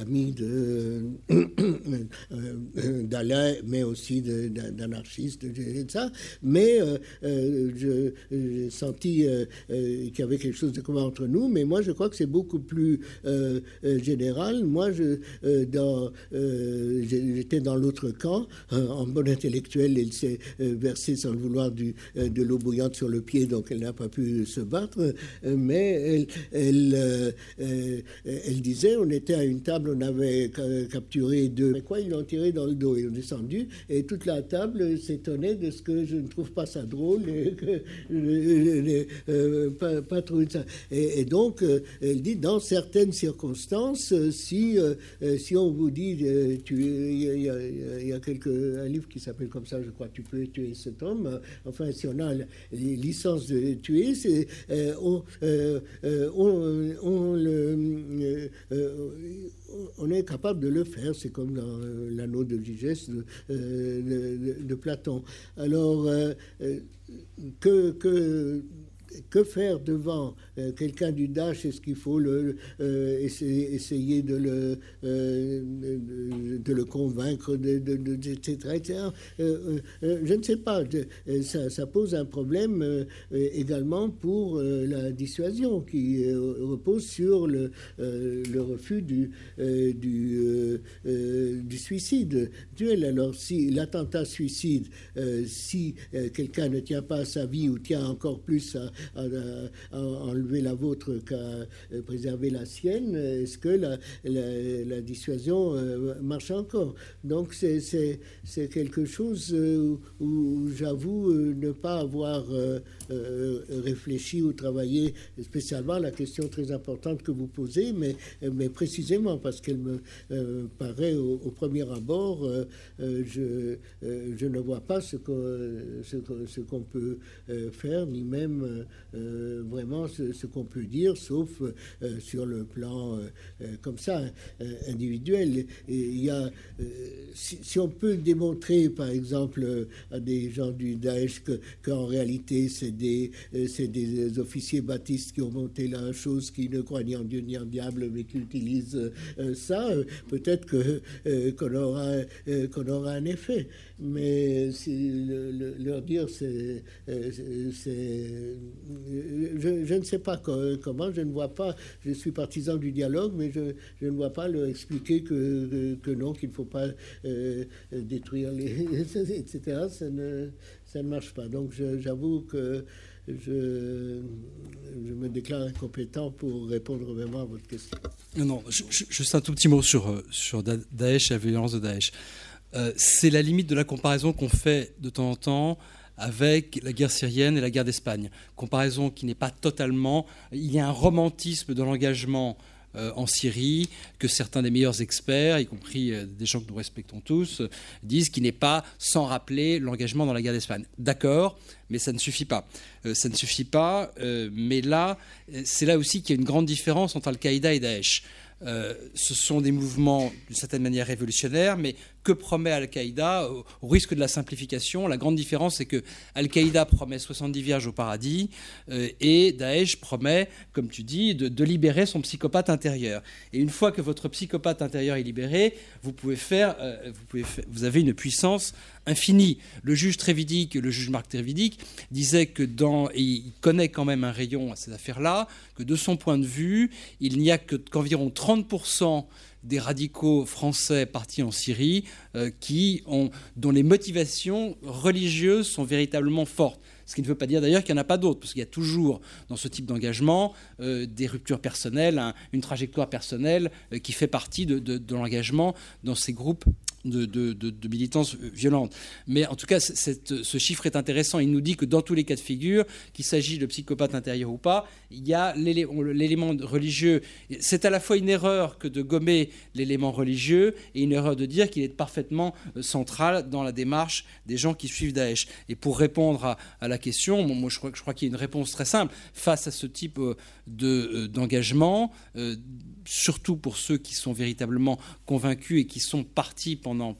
ami de [COUGHS] euh, d'Alain, mais aussi d'anarchistes, de, ça. Mais euh, j'ai senti qu'il y avait quelque chose de commun entre nous. Mais moi, je crois que c'est beaucoup plus général. Moi, je j'étais dans l'autre camp, en bon intellectuel, elle s'est versée sans le vouloir du, de l'eau bouillante sur le pied, donc elle n'a pas pu se battre. Mais elle, elle, elle disait, on était à une table, on avait capturé deux. Mais quoi, ils l'ont tiré dans le dos. Ils ont descendu et toute la table s'étonnait de ce que je ne trouve pas ça drôle et que euh, pas, pas trouvé ça. Et, donc, euh, elle dit, dans, certaines circonstances, si, si on vous dit, il y, a, quelques, un livre qui s'appelle comme ça, je crois, tu peux tuer cet homme. Enfin, si on a les licences de tuer, on, est capable de le faire. C'est comme dans l'anneau de Gigès de, de, Platon. Alors, que, que que faire devant euh, quelqu'un du Daesh? Est-ce qu'il faut euh, essayer, de le, euh, de, le convaincre, de, etc. je ne sais pas. Ça, pose un problème également pour la dissuasion qui repose sur le, refus du suicide duel. Alors, si l'attentat suicide, si quelqu'un ne tient pas à sa vie ou tient encore plus à, à, enlever la vôtre qu'à préserver la sienne, est-ce que la, la, dissuasion euh, marche encore? Donc c'est quelque chose euh, où, j'avoue euh, ne pas avoir réfléchi ou travaillé spécialement à la question très importante que vous posez, mais, mais précisément parce qu'elle me paraît au, premier abord, je, ne vois pas ce qu'on ce, qu'on peut faire, ni même euh, vraiment ce, qu'on peut dire, sauf euh, sur le plan euh, comme ça, individuel. il y a, si, on peut démontrer, par exemple, à des gens du Daesh qu'en réalité, c'est des, des officiers baptistes qui ont monté la chose, qui ne croient ni en Dieu ni en diable, mais qui utilisent ça, peut-être que, qu'on aura, qu'on aura un effet. Mais leur dire, c'est je, ne sais pas comment, je ne vois pas, je suis partisan du dialogue, mais je, ne vois pas leur expliquer que, non, qu'il ne faut pas euh, détruire les... [LAUGHS] etc. Ça ne, ça ne marche pas. Donc j'avoue que je, je, me déclare incompétent pour répondre vraiment à votre question. Non, juste un tout petit mot sur, sur Daesh et la violence de Daesh. Euh, c'est la limite de la comparaison qu'on fait de temps en temps avec la guerre syrienne et la guerre d'Espagne. Comparaison qui n'est pas totalement. Il y a un romantisme de l'engagement euh, en Syrie que certains des meilleurs experts, y compris euh, des gens que nous respectons tous, disent qu'il n'est pas sans rappeler l'engagement dans la guerre d'Espagne. D'accord, mais ça ne suffit pas. Euh, ça ne suffit pas, mais là, c'est là aussi qu'il y a une grande différence entre Al-Qaïda et Daesh. ce sont des mouvements d'une certaine manière révolutionnaires, mais que promet Al-Qaïda au risque de la simplification La grande différence, c'est que Al-Qaïda promet 70 vierges au paradis euh, et Daesh promet, comme tu dis, de, libérer son psychopathe intérieur. Et une fois que votre psychopathe intérieur est libéré, vous pouvez faire, euh, vous, pouvez vous avez une puissance infinie. Le juge Trévidic, le juge Marc Trévidic, disait que dans, et il connaît quand même un rayon à ces affaires-là, que de son point de vue, il n'y a que qu'environ 30% des radicaux français partis en Syrie euh, qui ont, dont les motivations religieuses sont véritablement fortes. Ce qui ne veut pas dire d'ailleurs qu'il n'y en a pas d'autres, parce qu'il y a toujours dans ce type d'engagement euh, des ruptures personnelles, une trajectoire personnelle euh, qui fait partie de l'engagement dans ces groupes de, de, militance violente. Mais en tout cas, ce chiffre est intéressant. Il nous dit que dans tous les cas de figure, qu'il s'agit de psychopathes intérieurs ou pas, il y a l'élément religieux. C'est à la fois une erreur que de gommer l'élément religieux et une erreur de dire qu'il est parfaitement euh, central dans la démarche des gens qui suivent Daesh. Et pour répondre à, la question, moi je crois, je crois qu'il y a une réponse très simple face à ce type euh, euh, d'engagement, surtout pour ceux qui sont véritablement convaincus et qui sont partis pendant,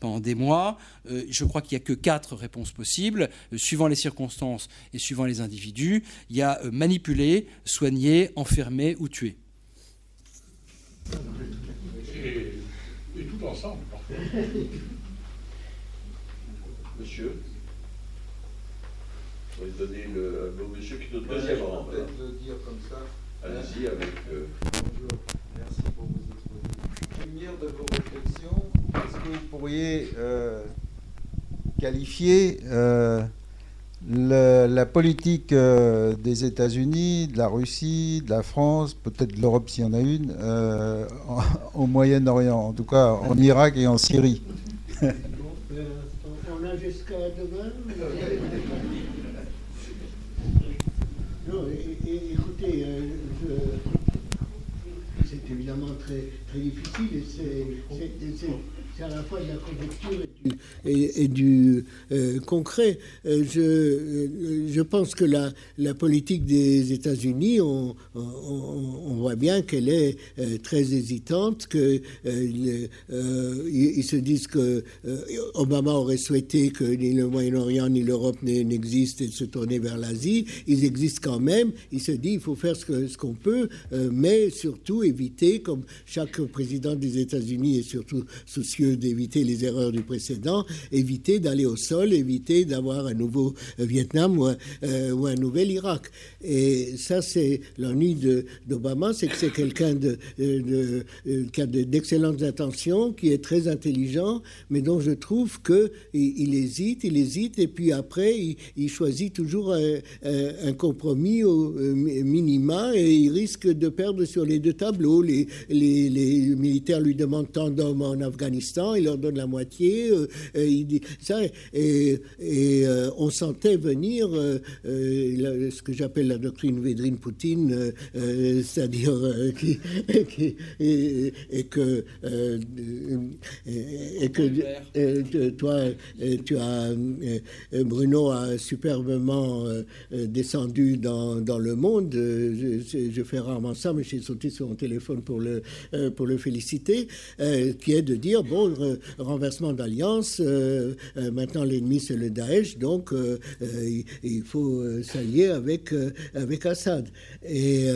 pendant des mois. Euh, je crois qu'il n'y a que quatre réponses possibles, euh, suivant les circonstances et suivant les individus. Il y a euh, manipuler, soigner, enfermer ou tuer. Et, tout ensemble, parfois. Monsieur je vais donner le, monsieur qui donne le deuxième rang. peut-être le dire comme ça. Allez-y avec. Bonjour, merci pour vos expositions. Lumière de vos réflexions, est-ce que vous pourriez euh, qualifier euh, la politique euh, des États-Unis, de la Russie, de la France, peut-être de l'Europe s'il y en a une, au Moyen-Orient, en tout cas en Irak et en Syrie? On a jusqu'à demain. Très, très difficile et c'est c'est à la fois de la conjecture et du, euh, concret. Euh, je, euh, je, pense que la, la politique des États-Unis, on, on, voit bien qu'elle est très hésitante, qu'ils ils se disent que Obama aurait souhaité que ni le Moyen-Orient ni l'Europe n'existent et de se tourner vers l'Asie. Ils existent quand même. Il se dit il faut faire ce qu'on ce qu'on peut, mais surtout éviter, comme chaque président des États-Unis est surtout soucieux d'éviter les erreurs du précédent, éviter d'aller au sol, éviter d'avoir un nouveau Vietnam ou un, euh, nouvel Irak. Et ça, c'est l'ennui d'Obama, c'est que c'est quelqu'un euh, qui a d'excellentes intentions, qui est très intelligent, mais dont je trouve que il, hésite, il hésite, et puis après, il, choisit toujours un, compromis au euh, minima, et il risque de perdre sur les deux tableaux. Les, les militaires lui demandent tant d'hommes en Afghanistan il leur donne la moitié. Euh, euh, il dit ça, et, euh, on sentait venir ce que j'appelle la doctrine Védrine-Poutine, c'est-à-dire [LAUGHS] qui, et, que et que toi, tu as Bruno a superbement descendu dans, dans, le monde. Je, je, fais rarement ça, mais j'ai sauté sur mon téléphone pour le pour le féliciter, qui est de dire bon renversement d'alliance. Euh, euh, maintenant, l'ennemi, c'est le Daesh, donc euh, il, faut s'allier avec, avec Assad. Et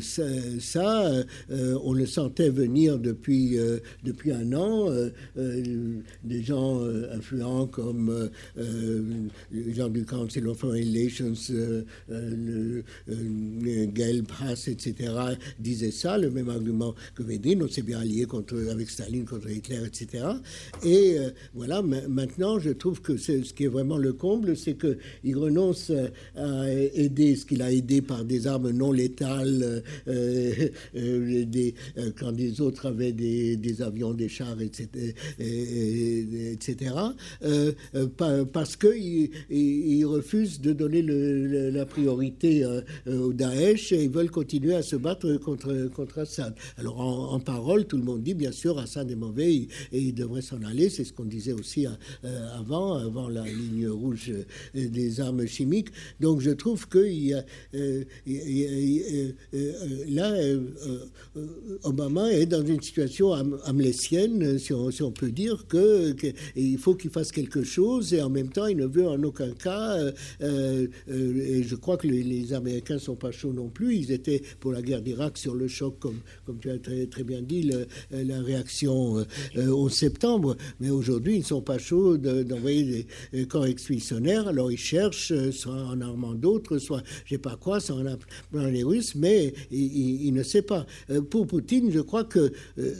ça, on le sentait venir depuis, depuis un an. des gens influents comme les gens du Council of Foreign Relations, Pass, etc., disaient ça, le même argument que Védrine. On s'est bien allié contre, avec Staline contre Hitler, etc. Et euh, voilà, maintenant, je trouve que ce qui est vraiment le comble, c'est qu'il renonce à aider ce qu'il a aidé par des armes non létales, euh, euh, des, quand les autres avaient des, avions, des chars, etc., etc. parce qu'il il refuse de donner la priorité au Daesh et ils veulent continuer à se battre contre, contre Assad. Alors en, parole, tout le monde dit bien sûr Assad est mauvais et il devrait s'en aller. C'est ce qu'on disait aussi euh, avant, avant la ligne rouge euh, des armes chimiques. Donc je trouve que y a, euh, là, Obama est dans une situation amlésienne, si on, peut dire, que, il faut qu'il fasse quelque chose et en même temps, il ne veut en aucun cas. et je crois que les, Américains sont pas chauds non plus. Ils étaient pour la guerre d'Irak sur le choc, comme, comme tu as très, très bien dit, la réaction septembre. Mais aujourd'hui, ils ne sont pas chauds d'envoyer des corps expéditionnaires. Alors ils cherchent, euh, soit en armant d'autres, soit je sais pas quoi, soit en appelant les Russes, mais ils, ne savent pas. Euh, pour Poutine, je crois que euh,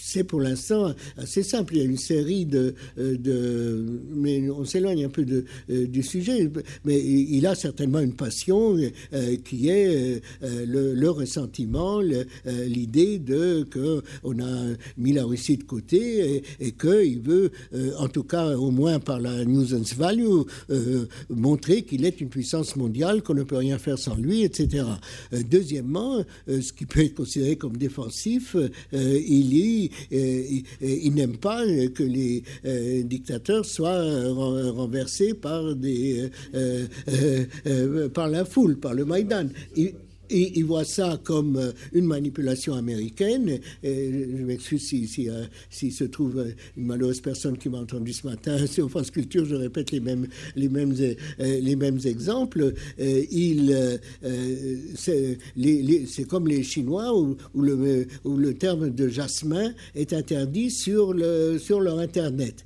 c'est pour l'instant assez simple. Il y a une série de, euh, de mais on s'éloigne un peu de, euh, du sujet, mais il a certainement une passion euh, qui est le, ressentiment, l'idée de que on a mis la Russie de côté et, et qu'il veut, en tout cas au moins par la nuisance value, montrer qu'il est une puissance mondiale, qu'on ne peut rien faire sans lui, etc. deuxièmement, ce qui peut être considéré comme défensif, il y il n'aime pas que les euh, dictateurs soient renversés euh, euh, par la foule, par le Maïdan. Et il voit ça comme euh, une manipulation américaine. Je m'excuse si, si, se trouve une malheureuse personne qui m'a entendu ce matin [LAUGHS] sur France Culture, je répète les mêmes, les mêmes, euh, les mêmes exemples. Euh, il, c'est comme les Chinois où, où, le, où, le, terme de jasmin est interdit sur, le, sur leur Internet.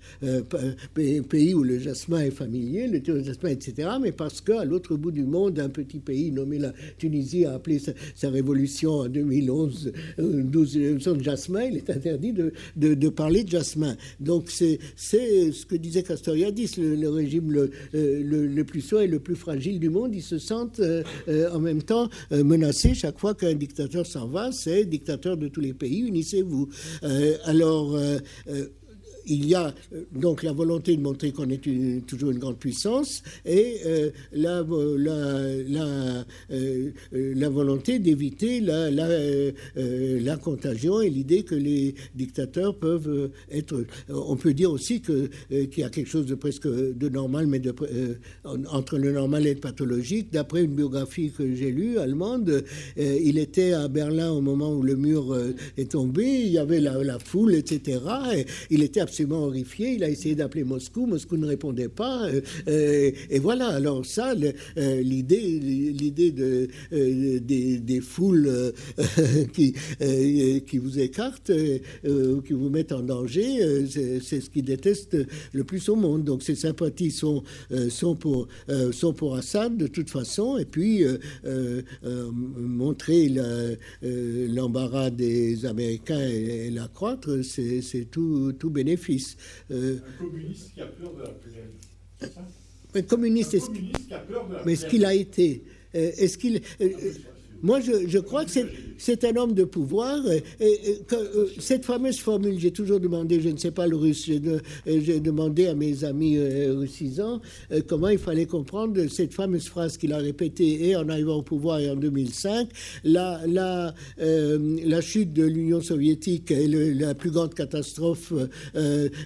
pays où le jasmin est familier, le jasmin, etc. Mais parce qu'à l'autre bout du monde, un petit pays nommé la Tunisie a appelé sa, révolution en 2011 12 de jasmin, il est interdit de, de, parler de jasmin. Donc c'est ce que disait Castoriadis, le, régime le, euh, le, plus sourd et le plus fragile du monde, ils se sentent euh, euh, en même temps menacés chaque fois qu'un dictateur s'en va, c'est dictateur de tous les pays, unissez-vous. alors il y a donc la volonté de montrer qu'on est toujours une grande puissance et la, la, la, volonté d'éviter la, la, contagion et l'idée que les dictateurs peuvent être. On peut dire aussi qu'il y a quelque chose de presque de normal, mais de, entre le normal et le pathologique. D'après une biographie que j'ai lue, allemande, il était à Berlin au moment où le mur est tombé, il y avait la, foule, etc. Et il était horrifié. Il a essayé d'appeler Moscou, Moscou ne répondait pas. et voilà. Alors ça, l'idée, l'idée de, des, foules [LAUGHS] qui, qui vous écartent, qui vous mettent en danger, c'est ce qu'il déteste le plus au monde. Donc ses sympathies sont, sont, pour, sont pour Assad de toute façon. Et puis montrer l'embarras des Américains et, l'accroître, c'est tout, tout bénéfice. un communiste qui a peur de la plaine. Un communiste, un communiste qui a peur de la mais ce qu'il a été, est-ce qu'il moi, je, crois que c'est un homme de pouvoir. Euh, cette fameuse formule, j'ai toujours demandé, je ne sais pas le russe, j'ai demandé à mes amis euh, russisants euh, comment il fallait comprendre cette fameuse phrase qu'il a répétée et en arrivant au pouvoir et en 2005. La, la, chute de l'Union soviétique est la plus grande catastrophe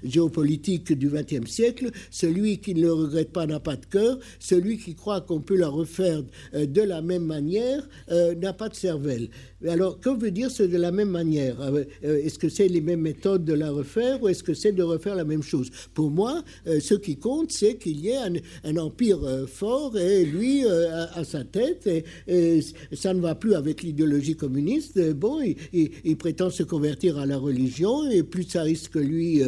géopolitique du XXe siècle. Celui qui ne le regrette pas n'a pas de cœur. Celui qui croit qu'on peut la refaire de la même manière euh, n'a pas de cervelle. Alors, que veut dire ce de la même manière euh, euh, Est-ce que c'est les mêmes méthodes de la refaire ou est-ce que c'est de refaire la même chose? Pour moi, ce qui compte, c'est qu'il y ait un, empire fort et lui à, sa tête. Et, ça ne va plus avec l'idéologie communiste. Bon, il, prétend se convertir à la religion et plus ça risque que lui,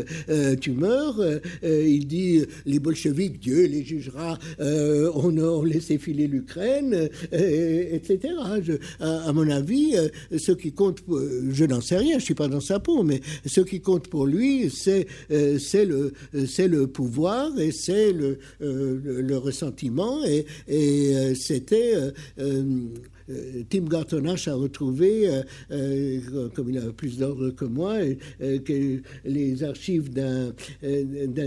tu meurs. il dit les bolcheviks, Dieu les jugera. on a laissé filer l'Ukraine, etc à, mon avis, euh, ce qui compte, euh, je n'en sais rien, je ne suis pas dans sa peau, mais ce qui compte pour lui, c'est euh, le, pouvoir et c'est le, ressentiment. Et, c'était Tim Gartonash a retrouvé, euh, euh, comme il a plus d'ordre que moi, les archives d'un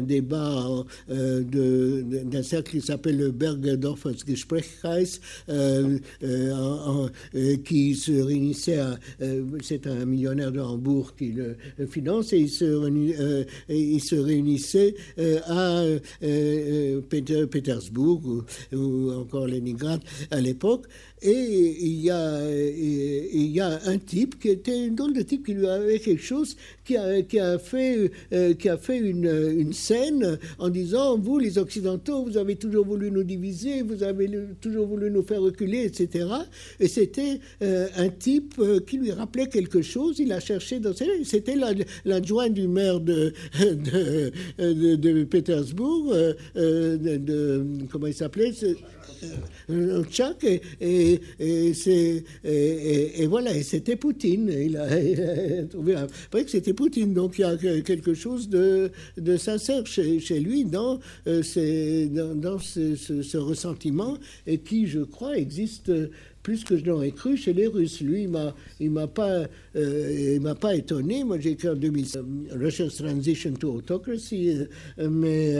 débat d'un cercle qui s'appelle le Bergedorfer Gesprächskreis, qui se réunissait à. C'est un millionnaire de Hambourg qui le finance et il se, il se réunissait à Pétersbourg ou, ou encore Leningrad à l'époque. Et il y, a, il y a un type qui était drôle de type qui lui avait quelque chose, qui a, qui a fait, euh, qui a fait une, une, scène en disant Vous, les Occidentaux, vous avez toujours voulu nous diviser, vous avez toujours voulu nous faire reculer, etc. Et c'était euh, un type euh, qui lui rappelait quelque chose. Il a cherché dans C'était l'adjoint du maire de, [LAUGHS] de, de, Pétersbourg, de, comment il s'appelait Tchak, et, et, et, et, voilà, et c'était Poutine. [LAUGHS] Il a, trouvé après que c'était Poutine. Donc il y a quelque chose de, sincère chez, lui dans, euh, ce, ressentiment et qui, je crois, existe plus que je n'aurais cru chez les Russes. Lui, il il m'a pas, euh, m'a pas étonné. Moi, j'ai écrit en 2000 Russia's Transition to Autocracy, euh, mais,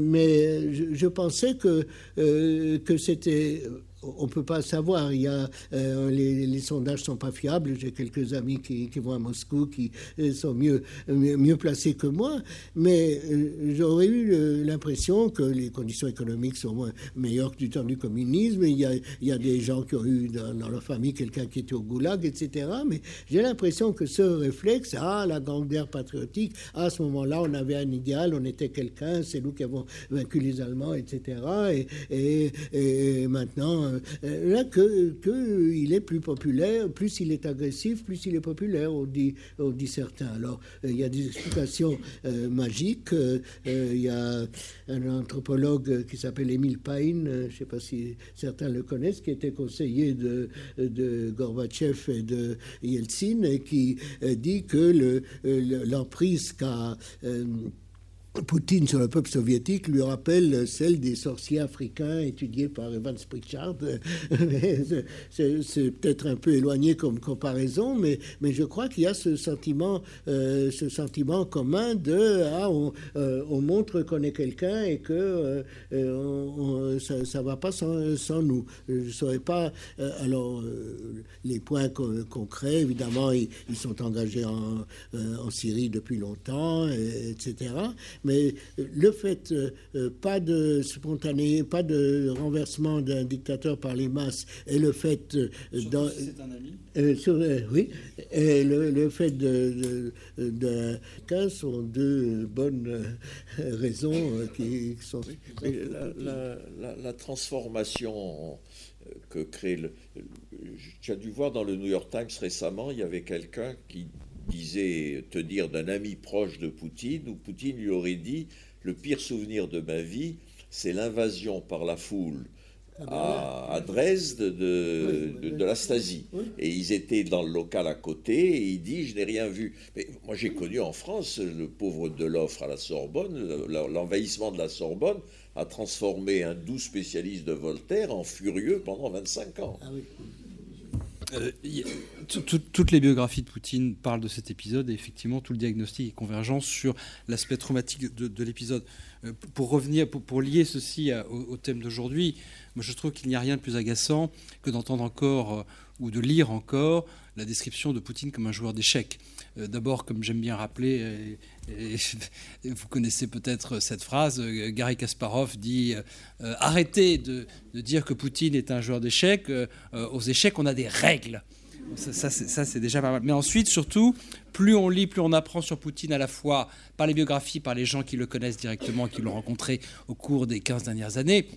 mais je, je, pensais que que c'était on ne peut pas savoir. Il y a, euh, les, sondages ne sont pas fiables. J'ai quelques amis qui, vont à Moscou qui euh, sont mieux, mieux, placés que moi. Mais euh, j'aurais eu l'impression que les conditions économiques sont meilleures que du temps du communisme. Il y a, il y a des gens qui ont eu dans, leur famille quelqu'un qui était au goulag, etc. Mais j'ai l'impression que ce réflexe, ah, la grande guerre patriotique, à ce moment-là, on avait un idéal, on était quelqu'un, c'est nous qui avons vaincu les Allemands, etc. et, et maintenant, là que, que, il est plus populaire, plus il est agressif, plus il est populaire, on dit, on dit certains. Alors, euh, il y a des explications euh, magiques. il y a un anthropologue qui s'appelle Émile Paine, je ne sais pas si certains le connaissent, qui était conseiller de, de Gorbatchev et de Yeltsin, et qui dit que l'emprise le, qu'a Poutine sur le peuple soviétique lui rappelle celle des sorciers africains étudiés par Evans Pritchard. [LAUGHS] C'est peut-être un peu éloigné comme comparaison, mais, je crois qu'il y a ce sentiment, euh, ce sentiment commun de ah, euh, on, montre qu'on est quelqu'un et que euh, ça ne va pas sans, nous. Je ne saurais pas. alors, les points concrets, évidemment, ils, sont engagés en, en, Syrie depuis longtemps, etc mais euh, le fait, euh, euh, pas de spontané, pas de renversement d'un dictateur par les masses, et le fait. Dans, c'est un ami Oui, et le, fait de, de, de, sont deux bonnes raisons qui sont. La, transformation que crée le. Tu as dû voir dans le New York Times récemment, il y avait quelqu'un qui disait te dire d'un ami proche de Poutine, où Poutine lui aurait dit Le pire souvenir de ma vie, c'est l'invasion par la foule à, Dresde de, de, la Stasi. Et ils étaient dans le local à côté et il dit Je n'ai rien vu. Mais moi, j'ai connu en France le pauvre de l'offre à la Sorbonne, l'envahissement de la Sorbonne a transformé un doux spécialiste de Voltaire en furieux pendant 25 ans. Ah euh, toutes les biographies de Poutine parlent de cet épisode et effectivement tout le diagnostic est convergent sur l'aspect traumatique de, l'épisode. Euh, pour revenir, pour, lier ceci au, thème d'aujourd'hui, moi je trouve qu'il n'y a rien de plus agaçant que d'entendre encore euh, ou de lire encore la description de Poutine comme un joueur d'échecs. D'abord, comme j'aime bien rappeler, [LAUGHS] vous connaissez peut-être cette phrase, Gary Kasparov dit Arrêtez de, dire que Poutine est un joueur d'échecs, aux échecs on a des règles. Ça, c'est déjà pas mal. Mais ensuite, surtout, plus on lit, plus on apprend sur Poutine à la fois par les biographies, par les gens qui le connaissent directement, qui l'ont rencontré au cours des 15 dernières années,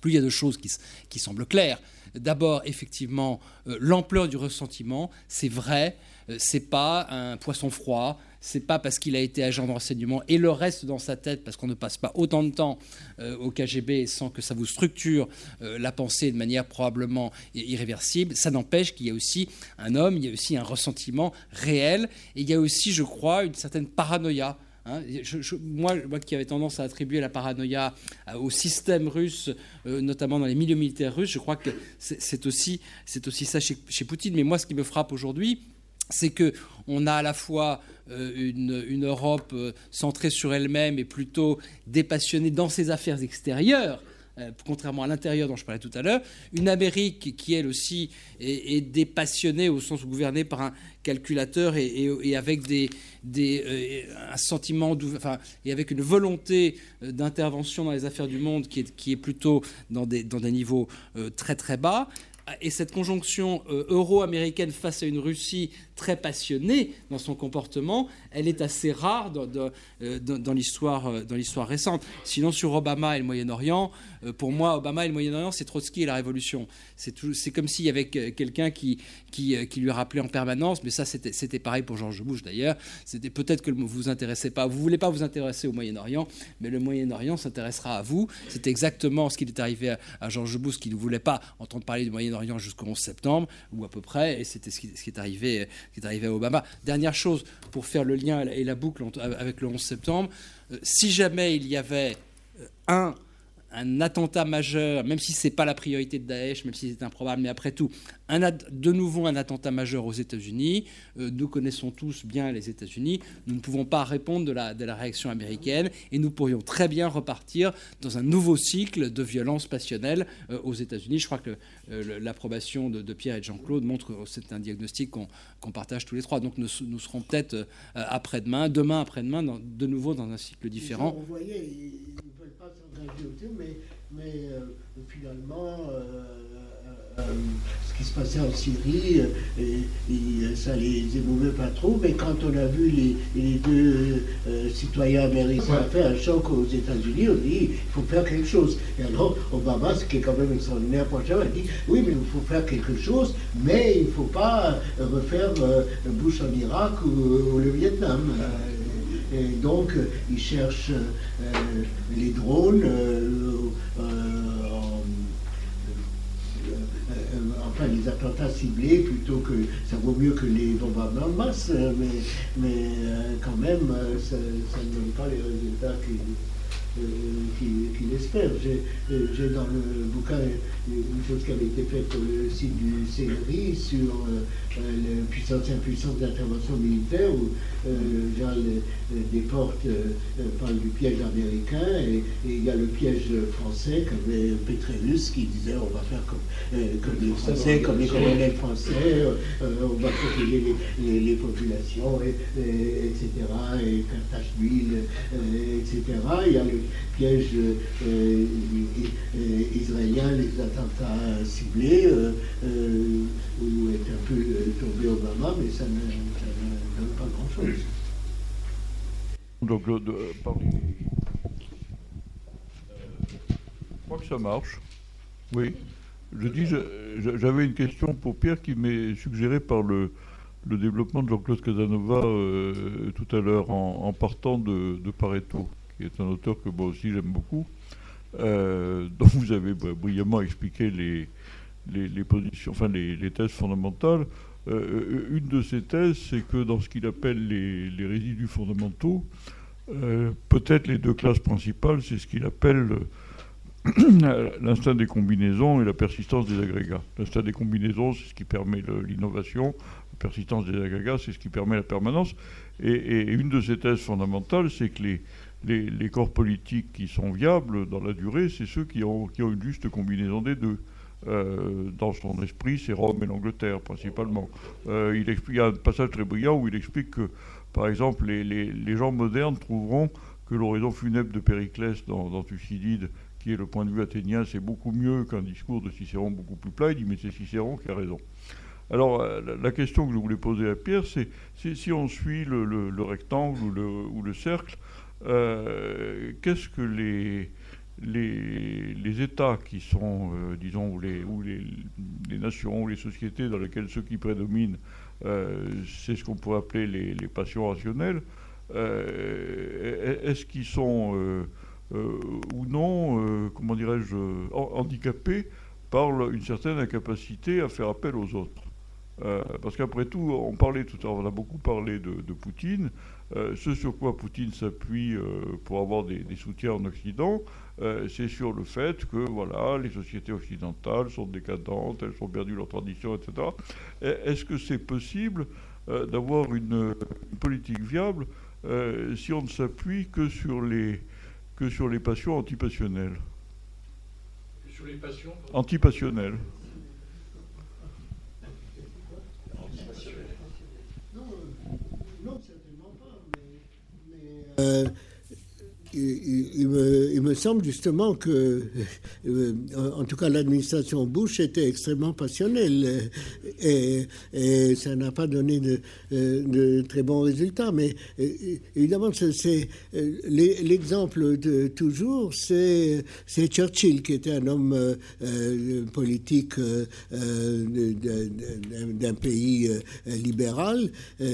plus il y a de choses qui, semblent claires. D'abord, effectivement, euh, l'ampleur du ressentiment, c'est vrai, euh, c'est pas un poisson froid, c'est pas parce qu'il a été agent de renseignement et le reste dans sa tête, parce qu'on ne passe pas autant de temps euh, au KGB sans que ça vous structure euh, la pensée de manière probablement irréversible. Ça n'empêche qu'il y a aussi un homme, il y a aussi un ressentiment réel, et il y a aussi, je crois, une certaine paranoïa. Hein. moi, moi, qui avais tendance à attribuer la paranoïa au système russe, notamment dans les milieux militaires russes, je crois que c'est aussi, aussi ça chez, chez Poutine. Mais moi, ce qui me frappe aujourd'hui, c'est que on a à la fois euh, une, Europe euh, centrée sur elle-même et plutôt dépassionnée dans ses affaires extérieures, euh, contrairement à l'intérieur dont je parlais tout à l'heure, une Amérique qui elle aussi est, dépassionnée au sens gouvernée par un calculateur et, avec des, un sentiment, et avec une volonté d'intervention dans les affaires du monde qui est, qui est plutôt dans des, dans des niveaux très très bas. Et cette conjonction euro-américaine face à une Russie très passionné dans son comportement, elle est assez rare dans, dans, euh, dans l'histoire euh, récente. Sinon, sur Obama et le Moyen-Orient, euh, pour moi, Obama et le Moyen-Orient, c'est Trotsky et la Révolution. C'est comme s'il y avait quelqu'un qui, qui, lui rappelait en permanence, mais ça, c'était pareil pour George Bush d'ailleurs. C'était peut-être que vous vous intéressez pas, vous voulez pas vous intéresser au Moyen-Orient, mais le Moyen-Orient s'intéressera à vous. C'est exactement ce qui est arrivé à, George Bush, qui ne voulait pas entendre parler du Moyen-Orient jusqu'au 11 septembre, ou à peu près, et c'était ce qui est arrivé qui est arrivé à Obama. Dernière chose, pour faire le lien et la boucle avec le 11 septembre, euh, si jamais il y avait euh, un un attentat majeur, même si ce n'est pas la priorité de Daesh, même si c'est improbable, mais après tout, un, de nouveau un attentat majeur aux États-Unis. Euh, nous connaissons tous bien les États-Unis. Nous ne pouvons pas répondre de la, réaction américaine et nous pourrions très bien repartir dans un nouveau cycle de violence passionnelle euh, aux États-Unis. Je crois que euh, l'approbation de, Pierre et de Jean-Claude montre que c'est un diagnostic qu'on partage tous les trois. Donc nous, serons peut-être après-demain, demain après-demain, de nouveau dans un cycle différent. Vous voyez, ils ne veulent pas s'engager autour, mais, mais finalement ce qui se passait en Syrie, euh, et, ça les émouvait pas trop, mais quand on a vu les, deux euh, citoyens américains faire un choc aux États-Unis, on dit il faut faire quelque chose. Et alors Obama, ce qui est quand même extraordinaire pour a dit oui, mais il faut faire quelque chose, mais il ne faut pas refaire Bush en Irak ou, le Vietnam. Et donc, il cherche les drones les attentats ciblés plutôt que ça vaut mieux que les bombardements de masse, mais, mais quand même, ça, ça, ne donne pas les résultats qui qu'il espère. J'ai dans le bouquin une chose qui avait été faite pour le site du CNRI sur euh, euh, la puissance et impuissance d'intervention militaire, où euh, Jean Desportes parle du piège américain et, il y a le piège français qu'avait Petrellus qui disait on va faire comme, les Français, comme les colonels français, on va protéger les, populations, et, etc., et faire tâche d'huile, etc. Il y a le piège israélien, les attentats ciblés, euh, euh, où est un peu euh, tombé Obama, mais ça ne, donne pas grand-chose. Donc, de, je crois que ça marche. Oui. Je dis, j'avais une question pour Pierre qui m'est suggérée par le, développement de Jean-Claude Casanova tout à l'heure en, partant de, Pareto, qui est un auteur que moi aussi j'aime beaucoup. Euh, [LAUGHS] dont vous avez brillamment expliqué les, les, positions, enfin les, thèses fondamentales. Euh, une de ces thèses, c'est que dans ce qu'il appelle les, résidus fondamentaux, euh, peut-être les deux classes principales, c'est ce qu'il appelle [COUGHS] l'instinct des combinaisons et la persistance des agrégats. L'instinct des combinaisons, c'est ce qui permet l'innovation, la persistance des agrégats, c'est ce qui permet la permanence. et, une de ces thèses fondamentales, c'est que les, les, corps politiques qui sont viables dans la durée, c'est ceux qui ont, une juste combinaison des deux. Euh, dans son esprit, c'est Rome et l'Angleterre principalement. Euh, il, y a un passage très brillant où il explique que, par exemple, les, gens modernes trouveront que l'horizon funèbre de Périclès dans, Thucydide, qui est le point de vue athénien, c'est beaucoup mieux qu'un discours de Cicéron beaucoup plus plat. Il dit mais c'est Cicéron qui a raison. Alors euh, la question que je voulais poser à Pierre, c'est si on suit le, le, rectangle ou le, ou le cercle, euh, qu'est-ce que les, les, États qui sont, euh, disons, ou, les, ou les, nations, ou les sociétés dans lesquelles ceux qui prédominent, euh, c'est ce qu'on pourrait appeler les, passions rationnelles, est-ce qu'ils sont ou non, comment dirais-je, handicapés par une certaine incapacité à faire appel aux autres? Parce qu'après tout, on parlait tout à l'heure, on a beaucoup parlé de, de Poutine. Euh, ce sur quoi Poutine s'appuie euh, pour avoir des, soutiens en Occident, euh, c'est sur le fait que voilà, les sociétés occidentales sont décadentes, elles ont perdu leur tradition, etc. Est-ce que c'est possible d'avoir une, politique viable si on ne s'appuie que sur les que sur les passions antipassionnelles? Sur les passions Antipassionnelles. Euh, il, me, semble justement que, euh, en tout cas, l'administration Bush était extrêmement passionnelle et, ça n'a pas donné de, très bons résultats. Mais euh, évidemment, c'est l'exemple de toujours, c'est Churchill qui était un homme politique d'un pays libéral,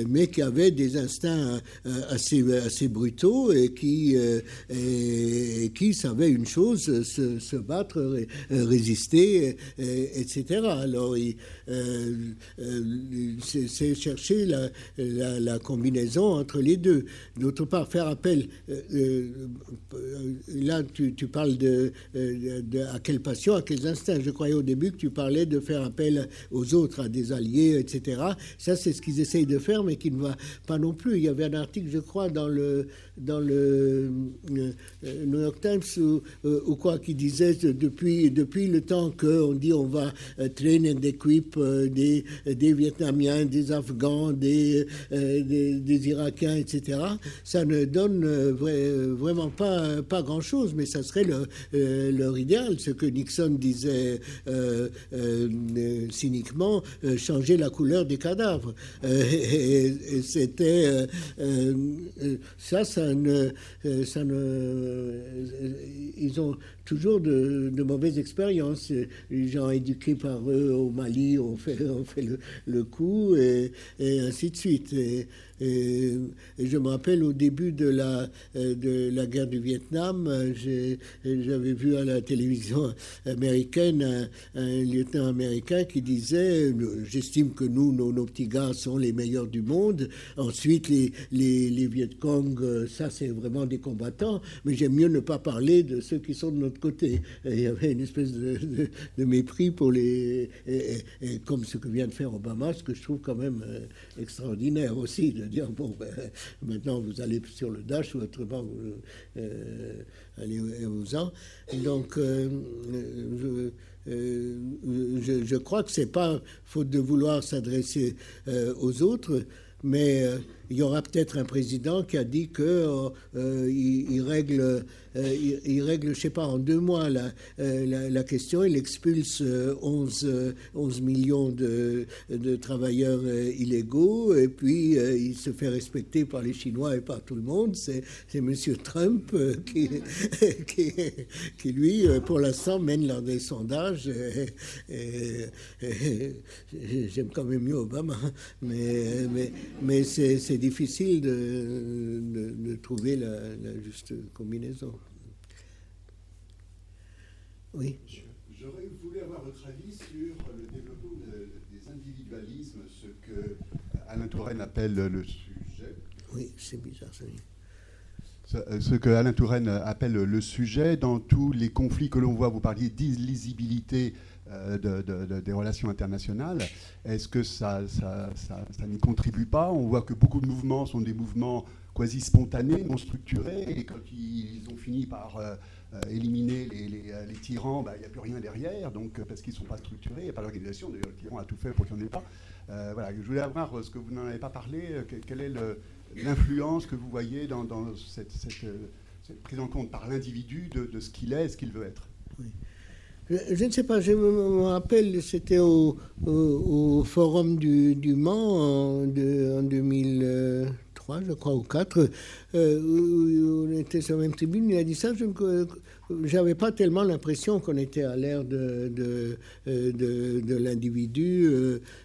mais qui avait des instincts assez, assez brutaux et qui et, qui savait une chose, se, battre, résister, etc. Alors, euh, c'est chercher la, combinaison entre les deux. D'autre part, faire appel, euh, euh, là, tu, parles de, à quelle passion, à quels instincts. Je croyais au début que tu parlais de faire appel aux autres, à des alliés, etc. Ça, c'est ce qu'ils essayent de faire, mais qui ne va pas non plus. Il y avait un article, je crois, dans le, dans le euh, New York Times ou, euh, quoi qui disait depuis, depuis le temps qu'on dit on va euh, traîner des des, des Vietnamiens, des Afghans, des, des, Irakiens, etc., ça ne donne vraiment pas, pas grand-chose, mais ça serait leur, leur idéal, ce que Nixon disait cyniquement, changer la couleur des cadavres. [LAUGHS] et, c'était ça, ça ne, ça ne ils ont toujours de, mauvaises expériences. Les gens éduqués par eux au Mali ont fait, le, coup et, ainsi de suite. Et, je me rappelle au début de la, de la guerre du Vietnam, j'avais vu à la télévision américaine un, lieutenant américain qui disait J'estime que nous, nos, petits gars, sont les meilleurs du monde. Ensuite, les, les, les Viet Cong, ça c'est vraiment des combattants, mais j'aime mieux ne pas parler de ceux qui sont de notre côté. il y avait une espèce de, mépris pour les. Et, comme ce que vient de faire Obama, ce que je trouve quand même euh, extraordinaire aussi, de dire bon, ben, maintenant vous allez sur le Dash ou autrement vous euh, allez aux ans. Donc, euh, je, je, crois que c'est pas faute de vouloir s'adresser aux autres, mais il y aura peut-être un président qui a dit qu'il euh, il règle euh, il, règle, je sais pas, en deux mois la, euh, la, question. Il expulse 11, euh, 11 millions de, de travailleurs illégaux et puis il se fait respecter par les Chinois et par tout le monde. C'est M. Trump [LAUGHS] qui, qui, lui, pour l'instant, mène dans des sondages. J'aime quand même mieux Obama, mais, mais, mais c'est difficile de, de, trouver la, la juste combinaison. Oui. J'aurais voulu avoir votre avis sur le développement des individualismes, ce que Alain Touraine appelle le sujet. Oui, c'est bizarre ça. Ce que Alain Touraine appelle le sujet, dans tous les conflits que l'on voit, vous parliez d'illisibilité euh, de, des relations internationales. Est-ce que ça, ça, ça, n'y contribue pas? On voit que beaucoup de mouvements sont des mouvements quasi spontanés, non structurés, et quand ils ont fini par euh, euh, éliminer euh, les, tyrans, bah, il n'y a plus rien derrière, donc, parce qu'ils ne sont pas structurés, il n'y a pas d'organisation. Le tyran a tout fait pour qu'il n'y en ait pas. voilà, je voulais avoir ce que vous n'en avez pas parlé, quelle est l'influence que vous voyez dans, cette, prise en compte par l'individu de, ce qu'il est et ce qu'il veut être? Je, ne sais pas, je me, rappelle, c'était au, forum du, Mans en, en 2003, je crois, ou 4, euh, on était sur la même tribune, il a dit ça, je n'avais pas tellement l'impression qu'on était à l'ère de, de, euh, de, l'individu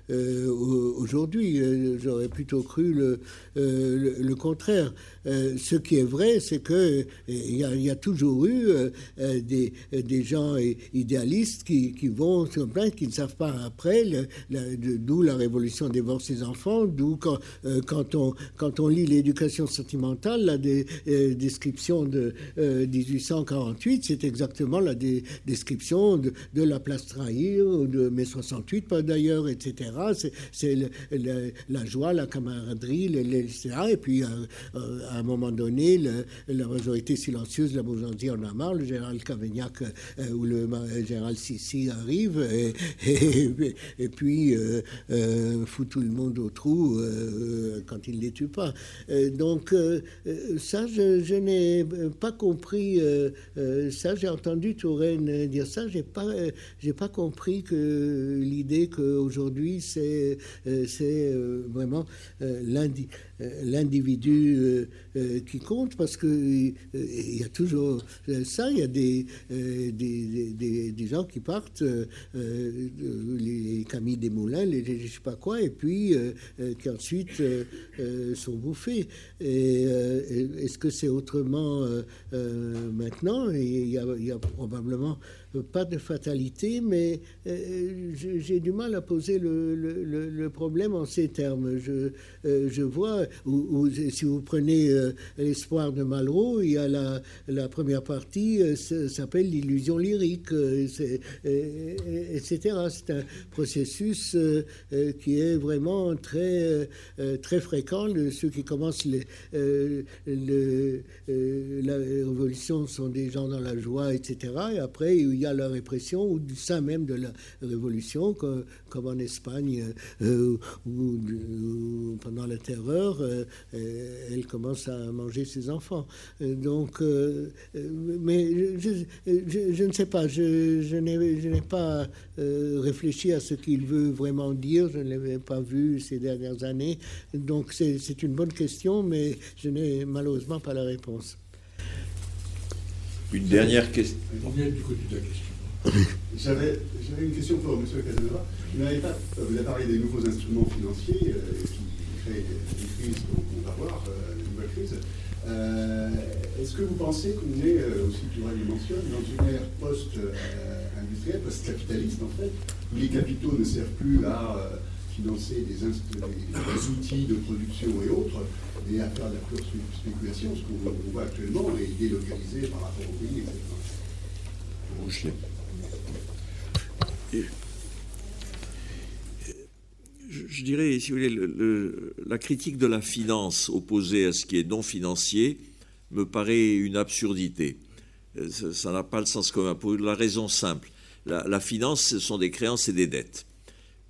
euh, aujourd'hui. J'aurais plutôt cru le, le, contraire. ce qui est vrai, c'est qu'il y, a, y a toujours eu des, des gens idéalistes qui, qui vont sur plein, qui ne savent pas après, d'où la révolution dévore ses enfants, d'où quand, quand, on, quand on lit l'éducation sentimentale, la euh, description de 1848, euh, c'est exactement la description de, la place Trahir, de mai 68 pas d'ailleurs, etc. C'est la joie, la camaraderie, etc. Et puis, euh, à un moment donné, la majorité silencieuse la bourgeoisie en a marre, le général Cavaignac ou le général Sissi arrive et, puis fout tout le monde au trou quand il ne les tue pas. donc, euh, ça, je, n'ai pas compris. Euh, euh, ça, j'ai entendu Touraine dire ça. J'ai pas, j'ai pas compris que l'idée qu'aujourd'hui c'est, c'est vraiment lundi. Euh, l'individu euh, euh, qui compte, parce qu'il il y a toujours ça, il y a des, des, des, gens qui partent, les Camille Desmoulins, les je sais pas quoi, et puis qui ensuite sont bouffés. Et, est-ce que c'est autrement maintenant? Il y a probablement pas de fatalité, mais euh, j'ai du mal à poser le, problème en ces termes. Je, euh, vois, si vous prenez euh, l'espoir de Malraux, il y a la, première partie s'appelle l'illusion lyrique, etc. C'est un processus qui est vraiment très, très fréquent. ceux qui commencent la révolution sont des gens dans la joie, etc. Et après, y a la répression ou du sein même de la révolution, comme, en Espagne, euh, où, pendant la terreur, euh, elle commence à manger ses enfants. Euh, donc, mais je, ne sais pas, je n'ai pas réfléchi à ce qu'il veut vraiment dire, je ne l'avais pas vu ces dernières années. Donc, c'est une bonne question, mais je n'ai malheureusement pas la réponse. Une dernière question. [LAUGHS] J'avais une question pour M. Casanova. Vous, avez parlé des nouveaux instruments financiers euh, qui créent des crises qu'on va voir, euh, une nouvelle crise. Euh, est-ce que vous pensez qu'on est, aussi Turel le mentionne, dans une ère post-industrielle, post-capitaliste en fait, où les capitaux ne servent plus à financer des, outils de production et autres, et à faire de la pure spéculation, ce qu'on voit actuellement, et délocaliser par rapport au pays, etc. je, dirais, si vous voulez, la critique de la finance opposée à ce qui est non financier me paraît une absurdité. Euh, ça n'a pas le sens commun, pour la raison simple. La, finance, ce sont des créances et des dettes.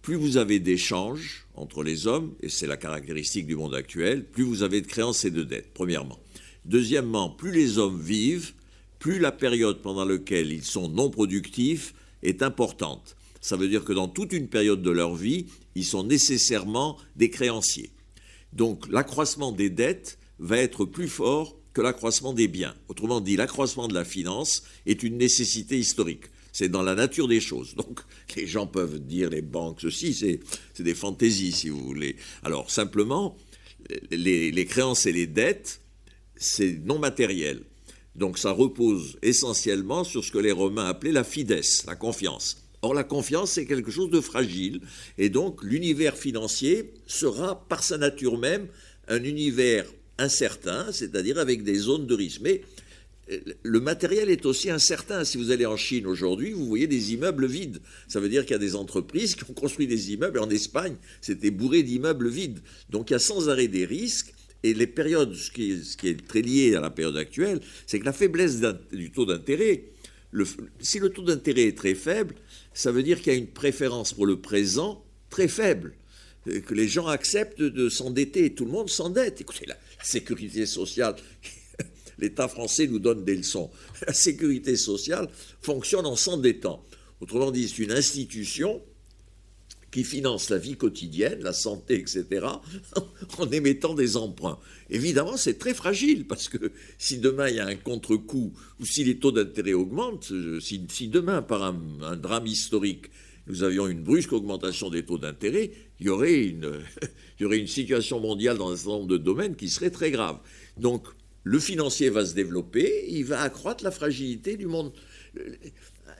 Plus vous avez d'échanges entre les hommes, et c'est la caractéristique du monde actuel, plus vous avez de créances et de dettes, premièrement. Deuxièmement, plus les hommes vivent, plus la période pendant laquelle ils sont non productifs est importante. Ça veut dire que dans toute une période de leur vie, ils sont nécessairement des créanciers. Donc l'accroissement des dettes va être plus fort que l'accroissement des biens. Autrement dit, l'accroissement de la finance est une nécessité historique. C'est dans la nature des choses. Donc les gens peuvent dire les banques, ceci, c'est des fantaisies si vous voulez. Alors simplement, les, les créances et les dettes, c'est non matériel. Donc ça repose essentiellement sur ce que les Romains appelaient la fides, la confiance. Or, la confiance, c'est quelque chose de fragile. Et donc, l'univers financier sera, par sa nature même, un univers incertain, c'est-à-dire avec des zones de risque. Mais le matériel est aussi incertain. Si vous allez en Chine aujourd'hui, vous voyez des immeubles vides. Ça veut dire qu'il y a des entreprises qui ont construit des immeubles. En Espagne, c'était bourré d'immeubles vides. Donc, il y a sans arrêt des risques. Et les périodes, ce qui est, très lié à la période actuelle, c'est que la faiblesse du taux d'intérêt, si le taux d'intérêt est très faible, ça veut dire qu'il y a une préférence pour le présent très faible, que les gens acceptent de s'endetter. Tout le monde s'endette. Écoutez, la, sécurité sociale, l'État français nous donne des leçons. [LAUGHS] La sécurité sociale fonctionne en s'endettant. Autrement dit, c'est une institution qui finance la vie quotidienne, la santé, etc., [LAUGHS] en émettant des emprunts. Évidemment, c'est très fragile, parce que si demain il y a un contre-coup, ou si les taux d'intérêt augmentent, euh, si, demain, par un, drame historique, nous avions une brusque augmentation des taux d'intérêt, il y, [LAUGHS] il y aurait une situation mondiale dans un certain nombre de domaines qui serait très grave. Donc, le financier va se développer, il va accroître la fragilité du monde.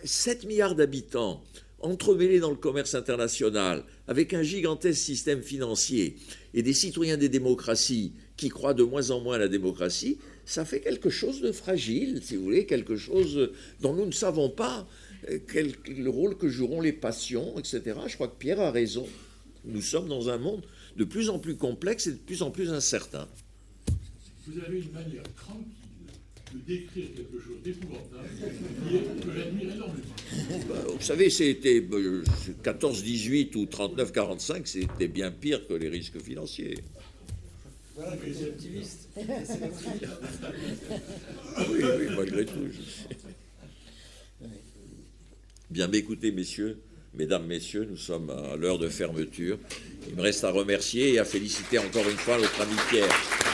7 milliards d'habitants, entremêlés dans le commerce international, avec un gigantesque système financier et des citoyens des démocraties qui croient de moins en moins à la démocratie, ça fait quelque chose de fragile, si vous voulez, quelque chose dont nous ne savons pas euh, quel, le rôle que joueront les passions, etc. Je crois que Pierre a raison. Nous sommes dans un monde de plus en plus complexe et de plus en plus incertain. Vous avez une manière tranquille de décrire quelque chose d'épouvantable que j'admire énormément. Bah, vous savez, c'était 14-18 euh, ou 39-45, c'était bien pire que les risques financiers. Voilà, mais c'est optimiste. [LAUGHS] oui, oui, malgré tout. Bien, écoutez, messieurs, mesdames, messieurs, nous sommes à l'heure de fermeture. Il me reste à remercier et à féliciter encore une fois notre ami Pierre.